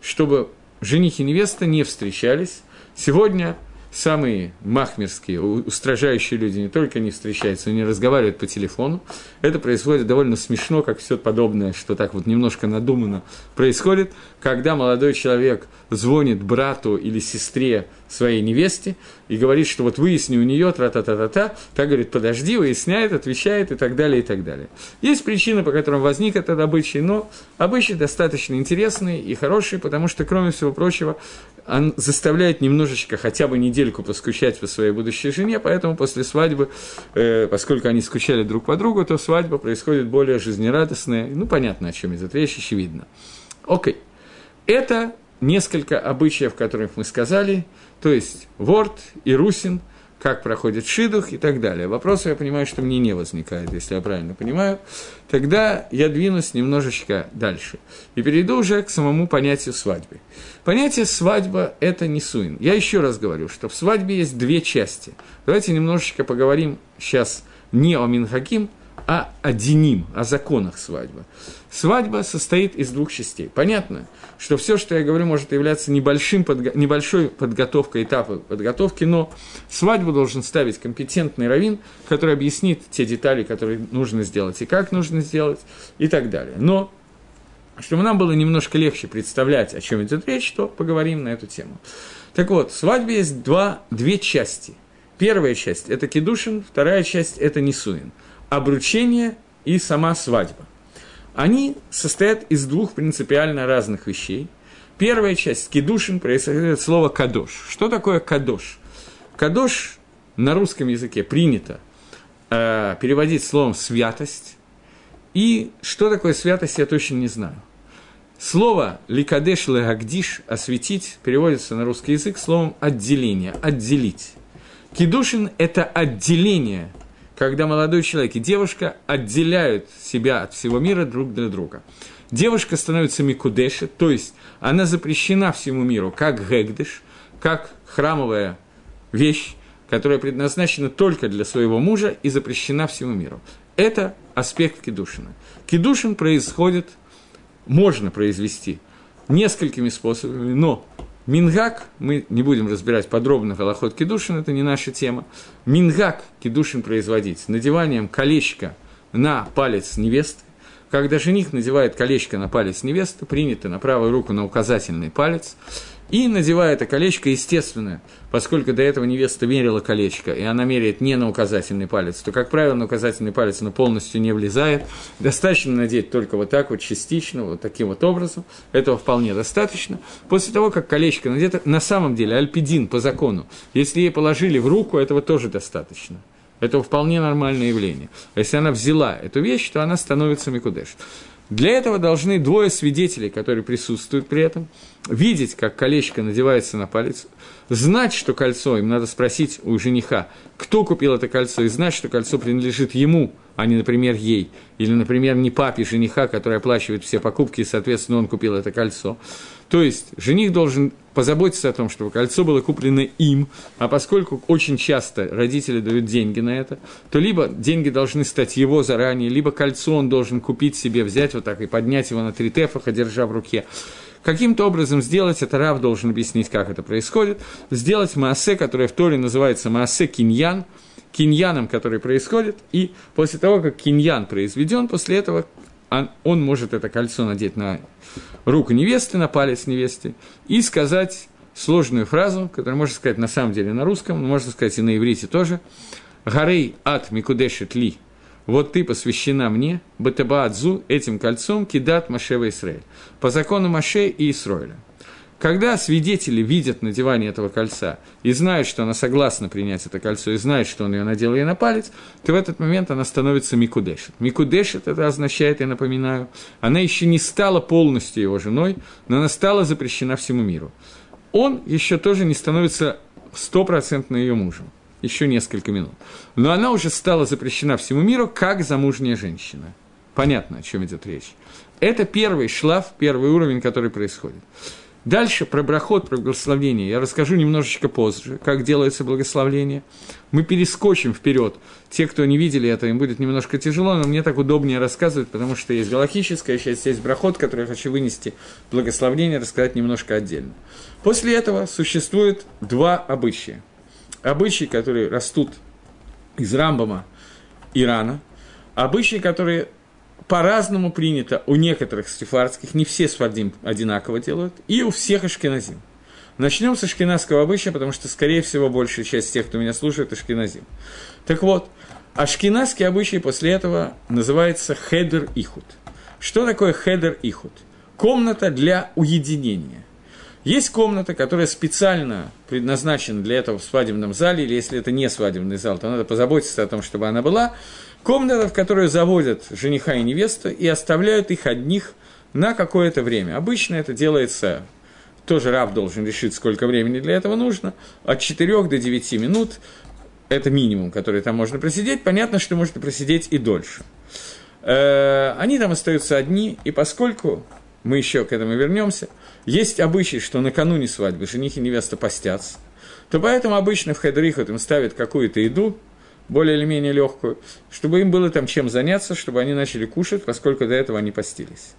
чтобы жених и невеста не встречались. Сегодня самые махмерские, устражающие люди не только не встречаются, но не разговаривают по телефону. Это происходит довольно смешно, как все подобное, что так вот немножко надумано происходит, когда молодой человек звонит брату или сестре своей невесте и говорит, что вот выясни у нее, тра-та-та-та-та, та говорит, подожди, выясняет, отвечает и так далее, и так далее. Есть причины, по которым возник этот обычай, но обычай достаточно интересный и хороший, потому что, кроме всего прочего, он заставляет немножечко, хотя бы недельку поскучать по своей будущей жене, поэтому после свадьбы, э, поскольку они скучали друг по другу, то свадьба происходит более жизнерадостная, ну, понятно, о чем идет речь, очевидно. Окей. Это несколько обычаев, которых мы сказали, то есть Ворд и Русин, как проходит шидух и так далее. Вопросы, я понимаю, что мне не возникает, если я правильно понимаю. Тогда я двинусь немножечко дальше и перейду уже к самому понятию свадьбы. Понятие свадьба – это не суин. Я еще раз говорю, что в свадьбе есть две части. Давайте немножечко поговорим сейчас не о Минхаким, а о Деним, о законах свадьбы. Свадьба состоит из двух частей. Понятно, что все, что я говорю, может являться небольшим подго- небольшой подготовкой, этапом подготовки, но свадьбу должен ставить компетентный раввин, который объяснит те детали, которые нужно сделать и как нужно сделать и так далее. Но чтобы нам было немножко легче представлять, о чем идет речь, то поговорим на эту тему. Так вот, в свадьбе есть два, две части. Первая часть – это кедушин, вторая часть – это несуин. Обручение и сама свадьба они состоят из двух принципиально разных вещей. Первая часть кедушин происходит от слова кадош. Что такое кадош? Кадош на русском языке принято э, переводить словом святость. И что такое святость, я точно не знаю. Слово «ликадеш легагдиш» – «осветить» переводится на русский язык словом «отделение», «отделить». Кедушин – это отделение когда молодой человек и девушка отделяют себя от всего мира друг для друга. Девушка становится микудеши, то есть она запрещена всему миру, как гэгдыш, как храмовая вещь, которая предназначена только для своего мужа и запрещена всему миру. Это аспект кедушина. Кедушин происходит, можно произвести несколькими способами, но Мингак, мы не будем разбирать подробно Голоход Кедушин, это не наша тема. Мингак Кедушин производить надеванием колечка на палец невесты. Когда жених надевает колечко на палец невесты, принято на правую руку на указательный палец, и надевая это колечко, естественно, поскольку до этого невеста мерила колечко, и она меряет не на указательный палец, то, как правило, на указательный палец она полностью не влезает. Достаточно надеть только вот так вот, частично, вот таким вот образом. Этого вполне достаточно. После того, как колечко надето, на самом деле, альпидин по закону, если ей положили в руку, этого тоже достаточно. Это вполне нормальное явление. А если она взяла эту вещь, то она становится микудеш. Для этого должны двое свидетелей, которые присутствуют при этом, видеть, как колечко надевается на палец, знать, что кольцо, им надо спросить у жениха, кто купил это кольцо, и знать, что кольцо принадлежит ему, а не, например, ей, или, например, не папе жениха, который оплачивает все покупки, и, соответственно, он купил это кольцо. То есть жених должен позаботиться о том, чтобы кольцо было куплено им, а поскольку очень часто родители дают деньги на это, то либо деньги должны стать его заранее, либо кольцо он должен купить себе, взять вот так и поднять его на три тефаха, держа в руке. Каким-то образом сделать это, Рав должен объяснить, как это происходит, сделать маасе, которое в Торе называется маасе киньян, киньяном, который происходит, и после того, как киньян произведен, после этого он, он может это кольцо надеть на руку невесты, на палец невесты, и сказать сложную фразу, которую можно сказать на самом деле на русском, но можно сказать и на иврите тоже. «Гарей от микудешет ли» вот ты посвящена мне, Батаба Адзу, этим кольцом, кидат Машева Исраэль, по закону Маше и Исраэля. Когда свидетели видят надевание этого кольца и знают, что она согласна принять это кольцо, и знают, что он ее надел ей на палец, то в этот момент она становится микудешет. Микудешет это означает, я напоминаю, она еще не стала полностью его женой, но она стала запрещена всему миру. Он еще тоже не становится стопроцентно ее мужем. Еще несколько минут. Но она уже стала запрещена всему миру как замужняя женщина. Понятно, о чем идет речь. Это первый шлаф, первый уровень, который происходит. Дальше про брахот, про благословение я расскажу немножечко позже, как делается благословление. Мы перескочим вперед. Те, кто не видели это, им будет немножко тяжело, но мне так удобнее рассказывать, потому что есть галактическая часть, есть брахот, который я хочу вынести благословение, рассказать немножко отдельно. После этого существует два обычая. Обычаи, которые растут из Рамбама и Рана, обычаи, которые по-разному принято у некоторых сефардских, не все сфарадим одинаково делают, и у всех ашкеназим. Начнем с ашкеназского обычая, потому что, скорее всего, большая часть тех, кто меня слушает, ашкеназим. Так вот, ашкеназский обычай после этого называется חדר ייחוד. Что такое חדר ייחוד? Комната для уединения. Есть комната, которая специально предназначена для этого в свадебном зале, или если это не свадебный зал, то надо позаботиться о том, чтобы она была. Комната, в которую заводят жениха и невесту и оставляют их одних на какое-то время. Обычно это делается, тоже раб должен решить, сколько времени для этого нужно, от 4 до 9 минут. Это минимум, который там можно просидеть. Понятно, что можно просидеть и дольше. Э, они там остаются одни, и поскольку мы еще к этому вернемся, есть обычай, что накануне свадьбы жених и невеста постятся, то поэтому обычно в Хедрихот им ставят какую-то еду, более или менее легкую, чтобы им было там чем заняться, чтобы они начали кушать, поскольку до этого они постились.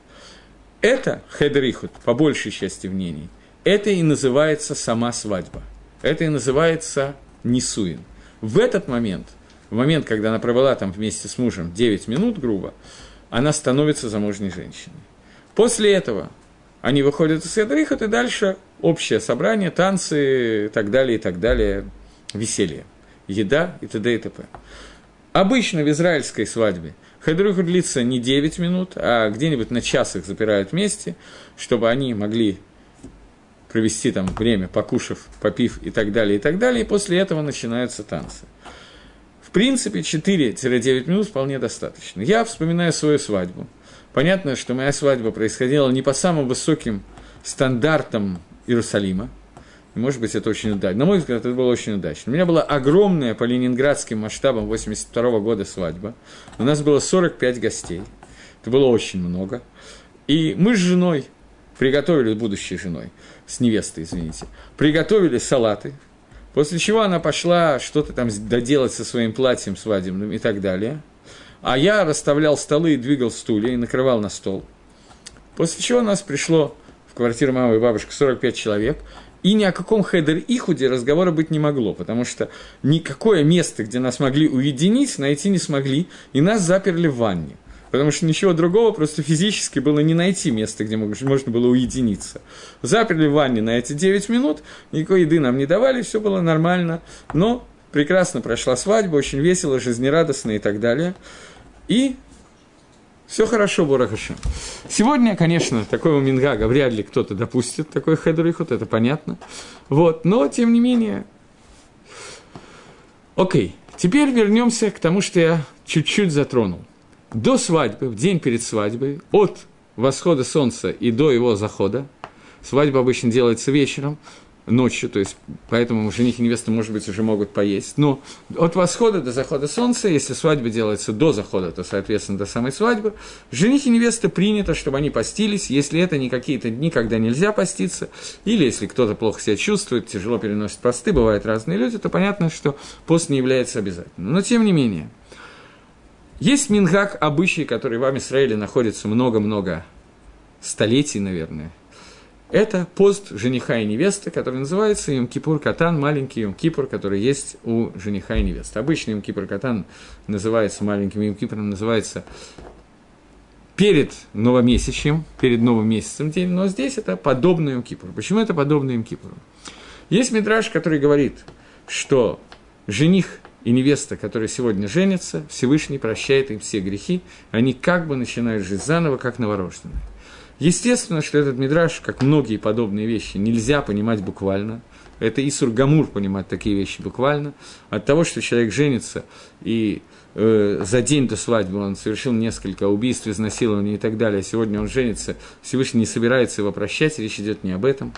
Это Хедрихут, по большей части мнений, это и называется сама свадьба. Это и называется Нисуин. В этот момент, в момент, когда она провела там вместе с мужем 9 минут, грубо, она становится замужней женщиной. После этого они выходят из Хедрихот, и дальше общее собрание, танцы и так далее, и так далее, веселье еда и т.д. и т.п. Обычно в израильской свадьбе хедруху длится не 9 минут, а где-нибудь на час их запирают вместе, чтобы они могли провести там время, покушав, попив и так далее, и так далее, и после этого начинаются танцы. В принципе, 4-9 минут вполне достаточно. Я вспоминаю свою свадьбу. Понятно, что моя свадьба происходила не по самым высоким стандартам Иерусалима – и, может быть, это очень удачно. На мой взгляд, это было очень удачно. У меня была огромная по ленинградским масштабам 82 года свадьба. У нас было 45 гостей. Это было очень много. И мы с женой приготовили, будущей женой, с невестой, извините, приготовили салаты, после чего она пошла что-то там доделать со своим платьем свадебным и так далее. А я расставлял столы и двигал стулья и накрывал на стол. После чего у нас пришло в квартиру мамы и бабушки 45 человек, и ни о каком хедер Ихуде разговора быть не могло, потому что никакое место, где нас могли уединить, найти не смогли, и нас заперли в ванне. Потому что ничего другого просто физически было не найти место, где можно было уединиться. Заперли в ванне на эти 9 минут, никакой еды нам не давали, все было нормально. Но прекрасно прошла свадьба, очень весело, жизнерадостно и так далее. И все хорошо, Борахашем. Сегодня, конечно, такого Мингага вряд ли кто-то допустит, такой хедрихут, это понятно. Вот, но, тем не менее... Окей, теперь вернемся к тому, что я чуть-чуть затронул. До свадьбы, в день перед свадьбой, от восхода солнца и до его захода, свадьба обычно делается вечером, ночью, то есть поэтому жених и невеста, может быть, уже могут поесть. Но от восхода до захода солнца, если свадьба делается до захода, то, соответственно, до самой свадьбы, жених и невеста принято, чтобы они постились, если это не какие-то дни, когда нельзя поститься, или если кто-то плохо себя чувствует, тяжело переносит посты, бывают разные люди, то понятно, что пост не является обязательным. Но, тем не менее, есть мингак, обычай, который в Израиле находится много-много столетий, наверное – это пост жениха и невесты, который называется Йом-Кипур Катан, маленький Йом-Кипур, который есть у жениха и невесты. Обычный Йом-Кипур Катан называется, маленьким Йом-Кипуром называется перед новомесячем, перед новым месяцем день, но здесь это подобно Йом-Кипуру. Почему это подобно Йом-Кипуру? Есть мидраж, который говорит, что жених и невеста, которые сегодня женятся, Всевышний прощает им все грехи, они как бы начинают жить заново, как новорожденные. Естественно, что этот мидраж, как многие подобные вещи, нельзя понимать буквально. Это Исур Гамур понимать такие вещи буквально. От того, что человек женится и э, за день до свадьбы он совершил несколько убийств, изнасилований и так далее, сегодня он женится, Всевышний не собирается его прощать, речь идет не об этом.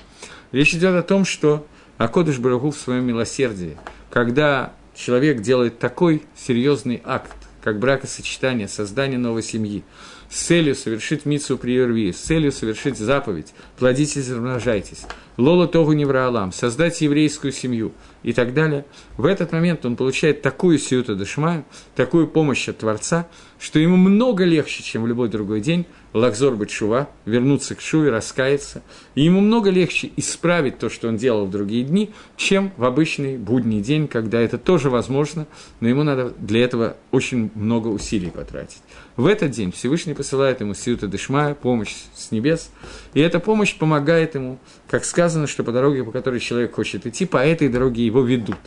Речь идет о том, что Акодыш Барагу в своем милосердии, когда человек делает такой серьезный акт, как бракосочетание, создание новой семьи, с целью совершить мицу при Ирви, с целью совершить заповедь, плодитесь и размножайтесь, Лола Тогу Невраалам, создать еврейскую семью и так далее. В этот момент он получает такую сиюта дешмаю, такую помощь от Творца, что ему много легче, чем в любой другой день, лакзор быть шува, вернуться к шуве, раскаяться. И ему много легче исправить то, что он делал в другие дни, чем в обычный будний день, когда это тоже возможно, но ему надо для этого очень много усилий потратить. В этот день Всевышний посылает ему Сиута Дышмая, помощь с небес, и эта помощь помогает ему, как сказано, что по дороге, по которой человек хочет идти, по этой дороге его ведут.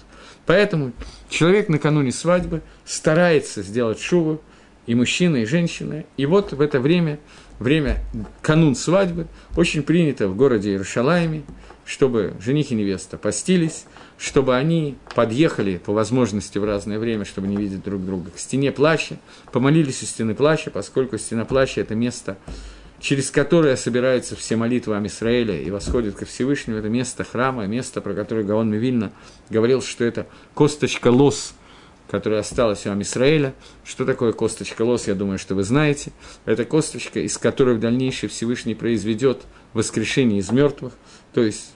Поэтому человек накануне свадьбы старается сделать шуву, и мужчина, и женщина. И вот в это время, время канун свадьбы, очень принято в городе Иерушалайме, чтобы жених и невеста постились, чтобы они подъехали по возможности в разное время, чтобы не видеть друг друга, к стене плача, помолились у стены плача, поскольку стена плача – это место, через которое собираются все молитвы Амисраэля и восходят ко Всевышнему, это место храма, место, про которое Гаон Мивильна говорил, что это косточка лос, которая осталась у Амисраэля. Что такое косточка лос, я думаю, что вы знаете. Это косточка, из которой в дальнейшем Всевышний произведет воскрешение из мертвых, то есть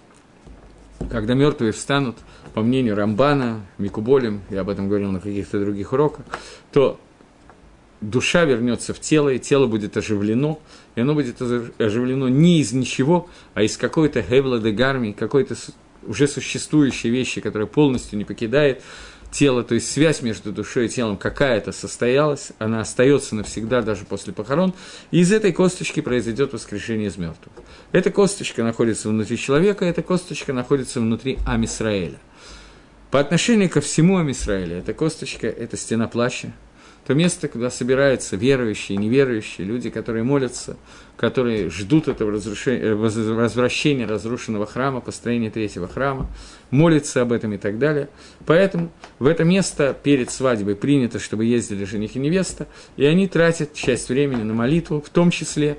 когда мертвые встанут, по мнению Рамбана, Микуболем, я об этом говорил на каких-то других уроках, то душа вернется в тело, и тело будет оживлено, и оно будет оживлено не из ничего, а из какой-то хевла де гарми, какой-то уже существующей вещи, которая полностью не покидает тело, то есть связь между душой и телом какая-то состоялась, она остается навсегда даже после похорон, и из этой косточки произойдет воскрешение из мертвых. Эта косточка находится внутри человека, эта косточка находится внутри Амисраэля. По отношению ко всему Амисраэлю, эта косточка – это стена плаща, то место, куда собираются верующие неверующие, люди, которые молятся, которые ждут этого э, возвращения разрушенного храма, построения третьего храма, молятся об этом и так далее. Поэтому в это место перед свадьбой принято, чтобы ездили жених и невеста, и они тратят часть времени на молитву, в том числе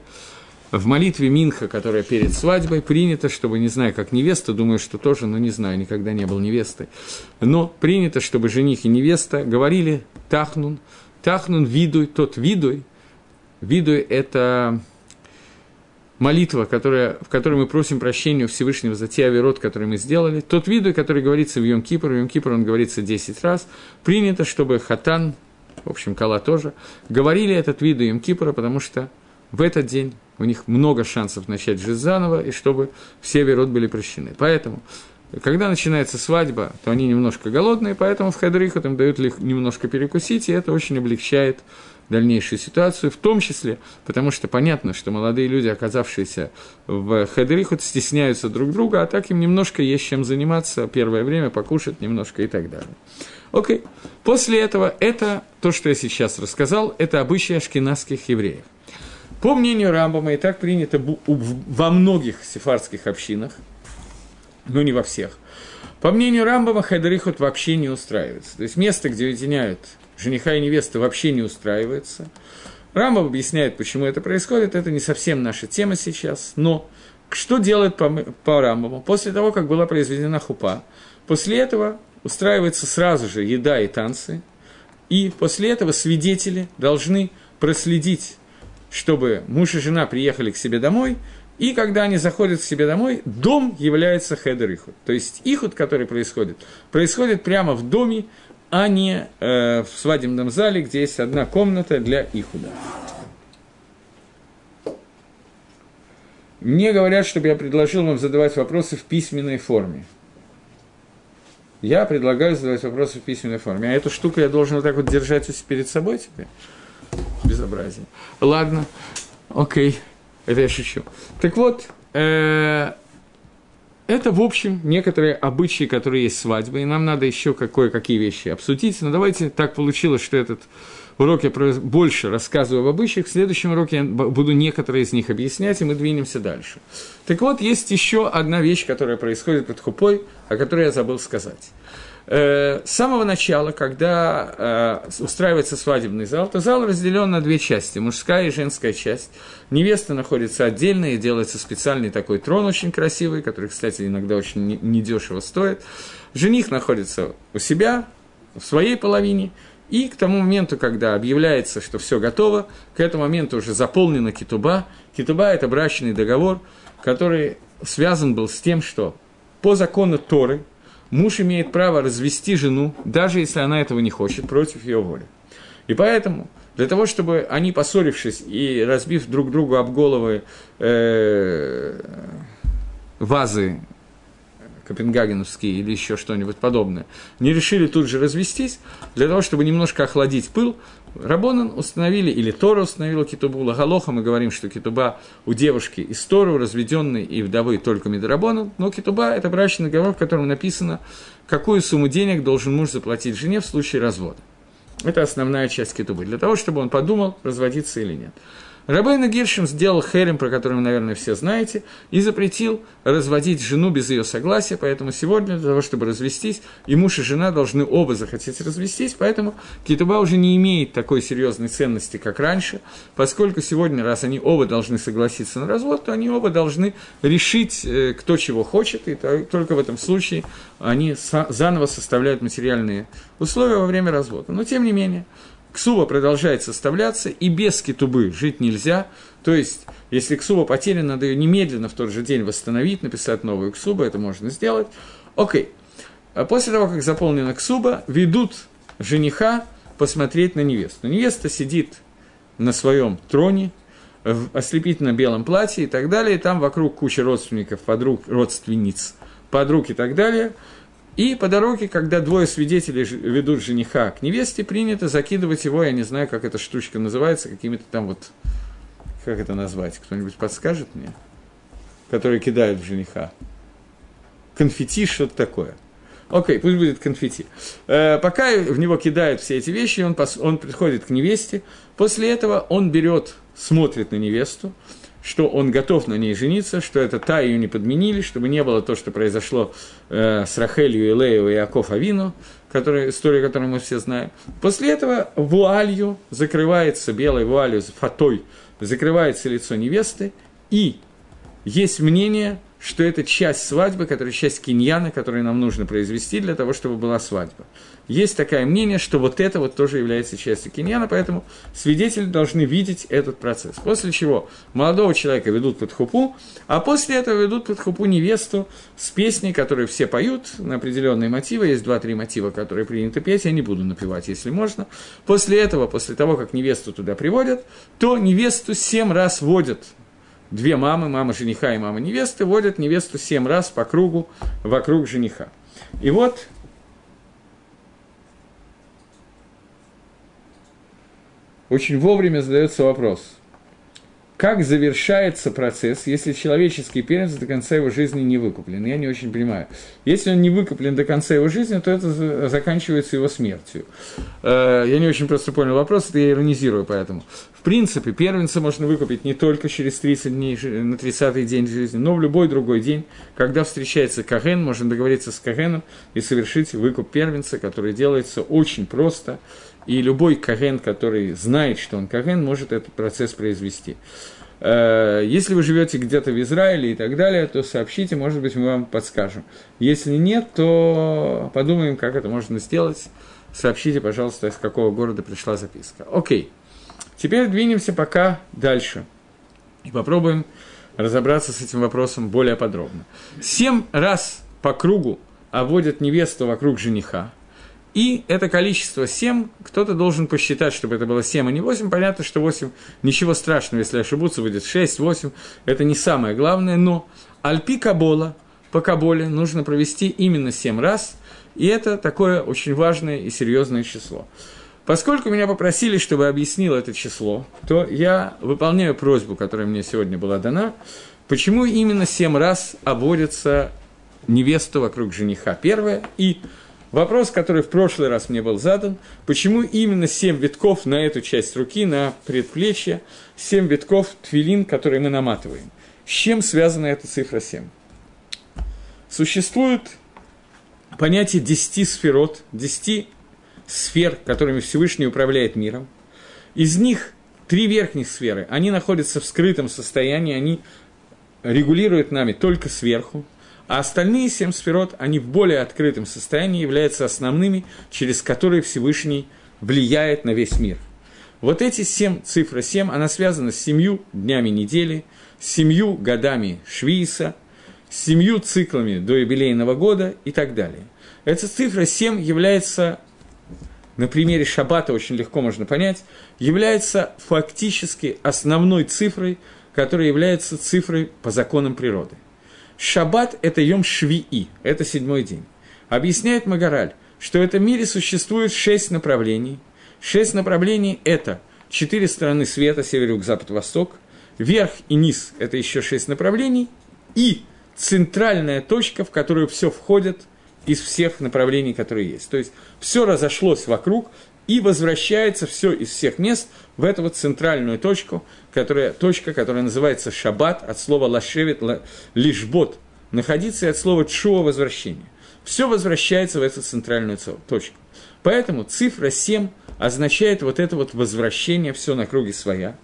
в молитве Минха, которая перед свадьбой, принято, чтобы, не знаю, как невеста, думаю, что тоже, но не знаю, никогда не был невестой, но принято, чтобы жених и невеста говорили «тахнун», «тахнун видуй», «тот видуй», «видуй» – это молитва, которая, в которой мы просим прощения у Всевышнего за те авирот, которые мы сделали, тот видуй, который говорится в Йом-Кипр, в Йом-Кипр он говорится 10 раз, принято, чтобы хатан, в общем, Кала тоже, говорили этот виду Йом-Кипра, потому что в этот день у них много шансов начать жить заново, и чтобы все верот были прощены. Поэтому, когда начинается свадьба, то они немножко голодные, поэтому в Хедрихот им дают немножко перекусить, и это очень облегчает дальнейшую ситуацию, в том числе, потому что понятно, что молодые люди, оказавшиеся в Хедрихот, стесняются друг друга, а так им немножко есть чем заниматься, первое время покушать немножко и так далее. Окей. После этого, это то, что я сейчас рассказал, это обычаи ашкенадских евреев. По мнению Рамбама, и так принято во многих сефардских общинах, но не во всех. По мнению Рамбама, Хайдарихот вообще не устраивается. То есть место, где уединяют жениха и невесты, вообще не устраивается. Рамбам объясняет, почему это происходит. Это не совсем наша тема сейчас. Но что делает по, по Рамбаму? После того, как была произведена хупа, после этого устраивается сразу же еда и танцы. И после этого свидетели должны проследить чтобы муж и жена приехали к себе домой, и когда они заходят к себе домой, дом является хедер ихуд. То есть ихуд, который происходит, происходит прямо в доме, а не э, в свадебном зале, где есть одна комната для ихуда. Мне говорят, чтобы я предложил вам задавать вопросы в письменной форме. Я предлагаю задавать вопросы в письменной форме. А эту штуку я должен вот так вот держать перед собой теперь? Безобразие. Ладно, окей, это я шучу. Так вот, э, это, в общем, некоторые обычаи, которые есть свадьбы, и нам надо еще кое-какие вещи обсудить. Но давайте так получилось, что этот урок я больше рассказываю об обычаях. В следующем уроке я буду некоторые из них объяснять, и мы двинемся дальше. Так вот, есть еще одна вещь, которая происходит под хупой, о которой я забыл сказать. Э, с самого начала, когда э, устраивается свадебный зал, то зал разделен на две части, мужская и женская часть. Невеста находится отдельно, и делается специальный такой трон очень красивый, который, кстати, иногда очень недешево стоит. Жених находится у себя, в своей половине, и к тому моменту, когда объявляется, что все готово, к этому моменту уже заполнена китуба. Китуба – это брачный договор, который связан был с тем, что по закону Торы муж имеет право развести жену, даже если она этого не хочет, против ее воли. И поэтому для того, чтобы они, поссорившись и разбив друг другу об головы э, вазы копенгагеновские или еще что-нибудь подобное, не решили тут же развестись, для того, чтобы немножко охладить пыл, Рабонан установили, или Тора установила китубу, Лагалоха, мы говорим, что китуба у девушки из Тору, разведенной и вдовы только Медрабонан, но китуба – это брачный договор, в котором написано, какую сумму денег должен муж заплатить жене в случае развода. Это основная часть китубы, для того, чтобы он подумал, разводиться или нет. Рабейна Гиршин сделал херем, про который вы, наверное, все знаете, и запретил разводить жену без ее согласия, поэтому сегодня для того, чтобы развестись, и муж и жена должны оба захотеть развестись, поэтому китуба уже не имеет такой серьезной ценности, как раньше, поскольку сегодня, раз они оба должны согласиться на развод, то они оба должны решить, э, кто чего хочет, и только в этом случае они заново составляют материальные условия во время развода. Но тем не менее, Ксува продолжает составляться, и без китубы жить нельзя. То есть, если ксуба потеряна, надо ее немедленно в тот же день восстановить, написать новую ксубу, это можно сделать. Окей. А после того, как заполнена ксуба, ведут жениха посмотреть на невесту. Невеста сидит на своем троне, в ослепительно белом платье и так далее, и там вокруг куча родственников, подруг, родственниц, подруг и так далее – и по дороге, когда двое свидетелей ведут жениха к невесте, принято закидывать его, я не знаю, как эта штучка называется, какими-то там вот, как это назвать, кто-нибудь подскажет мне? Которые кидают в жениха. Конфетти, что-то такое. Окей, пусть будет конфетти. Э, пока в него кидают все эти вещи, он, пос, он приходит к невесте. После этого он берет, смотрит на невесту, что он готов на ней жениться, что это та ее не подменили, чтобы не было то, что произошло э, с Рахелью, Илею и Аков Авину, который, историю, которую мы все знаем. После этого вуалью закрывается, белой вуалью, фатой, закрывается лицо невесты, и есть мнение, что это часть свадьбы, которая часть киньяна, которую нам нужно произвести для того, чтобы была свадьба. Есть такое мнение, что вот это вот тоже является частью киньяна, поэтому свидетели должны видеть этот процесс. После чего молодого человека ведут под хупу, а после этого ведут под хупу невесту с песней, которые все поют на определенные мотивы. Есть два-три мотива, которые принято петь, я не буду напевать, если можно. После этого, после того, как невесту туда приводят, то невесту семь раз водят две мамы, мама жениха и мама невесты, водят невесту семь раз по кругу вокруг жениха. И вот очень вовремя задается вопрос – как завершается процесс, если человеческий первенец до конца его жизни не выкуплен? Я не очень понимаю. Если он не выкуплен до конца его жизни, то это заканчивается его смертью. Э, я не очень просто понял вопрос, это я иронизирую поэтому. В принципе, первенца можно выкупить не только через 30 дней, на 30-й день жизни, но в любой другой день, когда встречается Каген, можно договориться с Кагеном и совершить выкуп первенца, который делается очень просто – и любой Каген, который знает, что он Каген, может этот процесс произвести. Э, если вы живете где-то в Израиле и так далее, то сообщите, может быть, мы вам подскажем. Если нет, то подумаем, как это можно сделать. Сообщите, пожалуйста, из какого города пришла записка. Окей. Теперь двинемся пока дальше. И попробуем разобраться с этим вопросом более подробно. Семь раз по кругу обводят невесту вокруг жениха – и это количество 7, кто-то должен посчитать, чтобы это было 7, а не 8. Понятно, что 8, ничего страшного, если ошибутся, будет 6, 8. Это не самое главное, но альпи кабола, по каболе нужно провести именно 7 раз, и это такое очень важное и серьезное число. Поскольку меня попросили, чтобы объяснил это число, то я выполняю просьбу, которая мне сегодня была дана, почему именно 7 раз обводится невесту вокруг жениха. Первое, и Вопрос, который в прошлый раз мне был задан, почему именно семь витков на эту часть руки, на предплечье, семь витков твилин, которые мы наматываем. С чем связана эта цифра 7? Существует понятие десяти сферот, десяти сфер, которыми Всевышний управляет миром. Из них три верхних сферы, они находятся в скрытом состоянии, они регулируют нами только сверху, а остальные семь сферот, они в более открытом состоянии являются основными, через которые Всевышний влияет на весь мир. Вот эти семь, цифра семь, она связана с семью днями недели, семью годами Швииса, семью циклами до юбилейного года и так далее. Эта цифра 7 является, на примере Шаббата очень легко можно понять, является фактически основной цифрой, которая является цифрой по законам природы. Шаббат – это Йом Швии, это седьмой день. Объясняет Магараль, что в этом мире существует шесть направлений. Шесть направлений – это четыре стороны света, север, юг, запад, восток, верх и низ – это еще шесть направлений, и центральная точка, в которую все входит из всех направлений, которые есть. То есть все разошлось вокруг и возвращается все из всех мест в эту вот центральную точку, которая, точка, которая называется шаббат, от слова лашевит, лишбот, находиться, и от слова чуа возвращение. Все возвращается в эту центральную точку. Поэтому цифра 7 означает вот это вот возвращение, все на круге своя.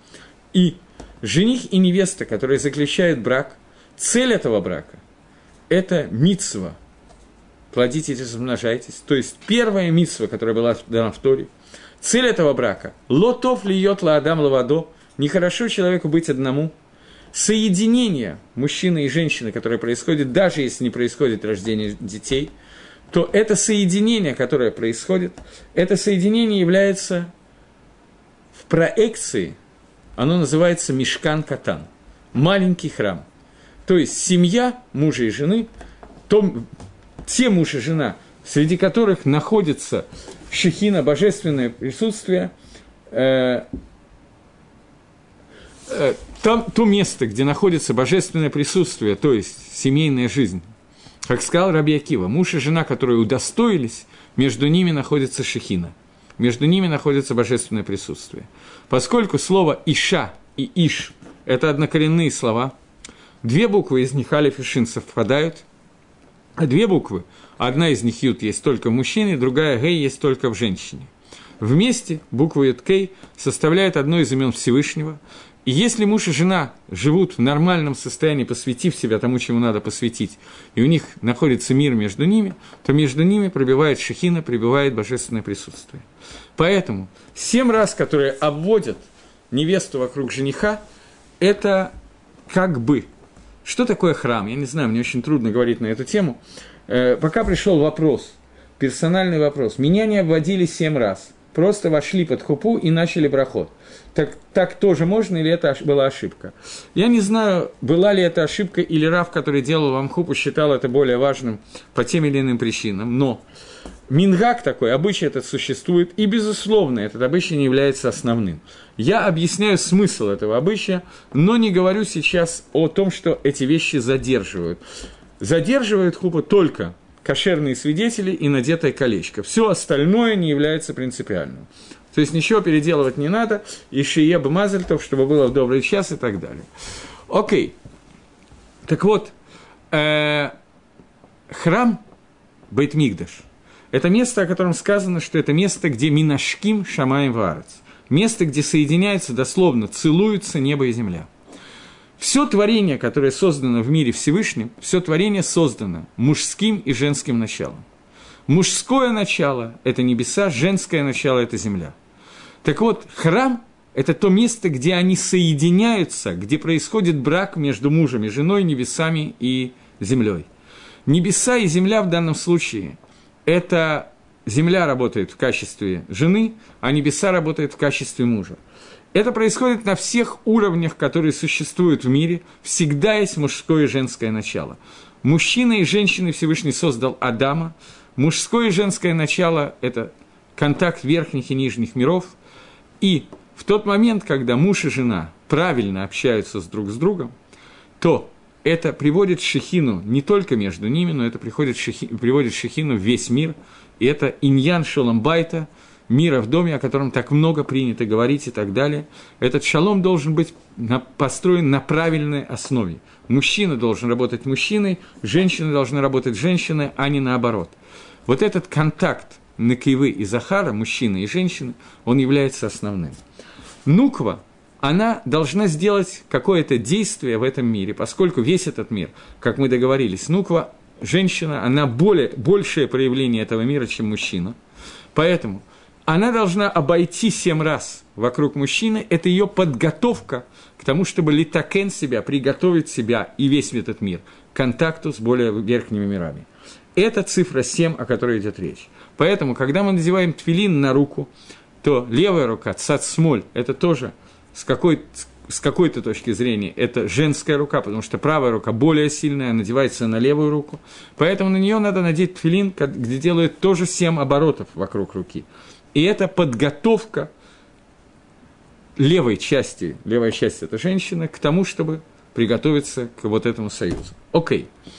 И жених и невеста, которые заключают брак, цель этого брака – это мицва – плодитесь и размножайтесь. То есть первая митсва, которая была дана в Торе, цель этого брака – лотов льет ла адам лавадо, нехорошо человеку быть одному, соединение мужчины и женщины, которое происходит, даже если не происходит рождение детей, то это соединение, которое происходит, это соединение является в проекции, оно называется мешкан катан, маленький храм. То есть семья мужа и жены, то те муж и жена, среди которых находится шехина, божественное присутствие, э, э, там то место, где находится божественное присутствие, то есть семейная жизнь, как сказал Раби Акива, муж и жена, которые удостоились, между ними находится шехина, между ними находится божественное присутствие. Поскольку слово «иша» и «иш» – это однокоренные слова, две буквы из них алиф и шин совпадают, две буквы, одна из них ют есть только в мужчине, другая гей есть только в женщине. Вместе буква ют кей составляет одно из имен Всевышнего, и если муж и жена живут в нормальном состоянии, посвятив себя тому, чему надо посвятить, и у них находится мир между ними, то между ними пробивает шехина, прибывает божественное присутствие. Поэтому семь раз, которые обводят невесту вокруг жениха, это как бы – что такое храм? Я не знаю, мне очень трудно говорить на эту тему. Э, пока пришел вопрос, персональный вопрос. Меня не обводили семь раз. Просто вошли под хупу и начали проход. Так, так тоже можно или это была ошибка? Я не знаю, была ли это ошибка или Рав, который делал вам хупу, считал это более важным по тем или иным причинам. Но Мингак такой, обычай этот существует, и, безусловно, этот обычай не является основным. Я объясняю смысл этого обычая, но не говорю сейчас о том, что эти вещи задерживают. Задерживают хупа только кошерные свидетели и надетое колечко. Все остальное не является принципиальным. То есть ничего переделывать не надо, и шиеб мазальтов, чтобы было в добрый час и так далее. Окей. Так вот, э, храм Бейтмигдаш – это место, о котором сказано, что это место, где Минашким Шамаем Варец. Место, где соединяются, дословно, целуются небо и земля. Все творение, которое создано в мире Всевышнем, все творение создано мужским и женским началом. Мужское начало – это небеса, женское начало – это земля. Так вот, храм – это то место, где они соединяются, где происходит брак между мужем и женой, небесами и землей. Небеса и земля в данном случае это земля работает в качестве жены, а небеса работают в качестве мужа. Это происходит на всех уровнях, которые существуют в мире. Всегда есть мужское и женское начало. Мужчина и женщина Всевышний создал Адама. Мужское и женское начало – это контакт верхних и нижних миров. И в тот момент, когда муж и жена правильно общаются с друг с другом, то это приводит шехину не только между ними, но это приходит шехи, приводит шехину в весь мир. И это иньян шолом байта, мира в доме, о котором так много принято говорить и так далее. Этот шалом должен быть на, построен на правильной основе. Мужчина должен работать мужчиной, женщина должна работать женщиной, а не наоборот. Вот этот контакт Накивы и Захара, мужчины и женщины, он является основным. Нуква она должна сделать какое-то действие в этом мире, поскольку весь этот мир, как мы договорились, нуква, женщина, она более, большее проявление этого мира, чем мужчина. Поэтому она должна обойти семь раз вокруг мужчины. Это ее подготовка к тому, чтобы литакен себя, приготовить себя и весь этот мир к контакту с более верхними мирами. Это цифра 7, о которой идет речь. Поэтому, когда мы надеваем твилин на руку, то левая рука, цад смоль, это тоже с какой с какой-то точки зрения это женская рука, потому что правая рука более сильная, надевается на левую руку. Поэтому на нее надо надеть твилин, где делают тоже 7 оборотов вокруг руки. И это подготовка левой части, левая часть – это женщина, к тому, чтобы приготовиться к вот этому союзу. Окей. Э,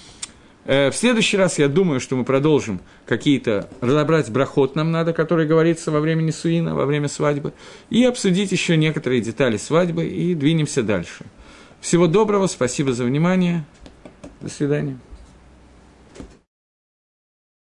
в следующий раз я думаю, что мы продолжим какие-то, разобрать брахот нам надо, который говорится во время Несуина, во время свадьбы, и обсудить еще некоторые детали свадьбы, и двинемся дальше. Всего доброго, спасибо за внимание, до свидания.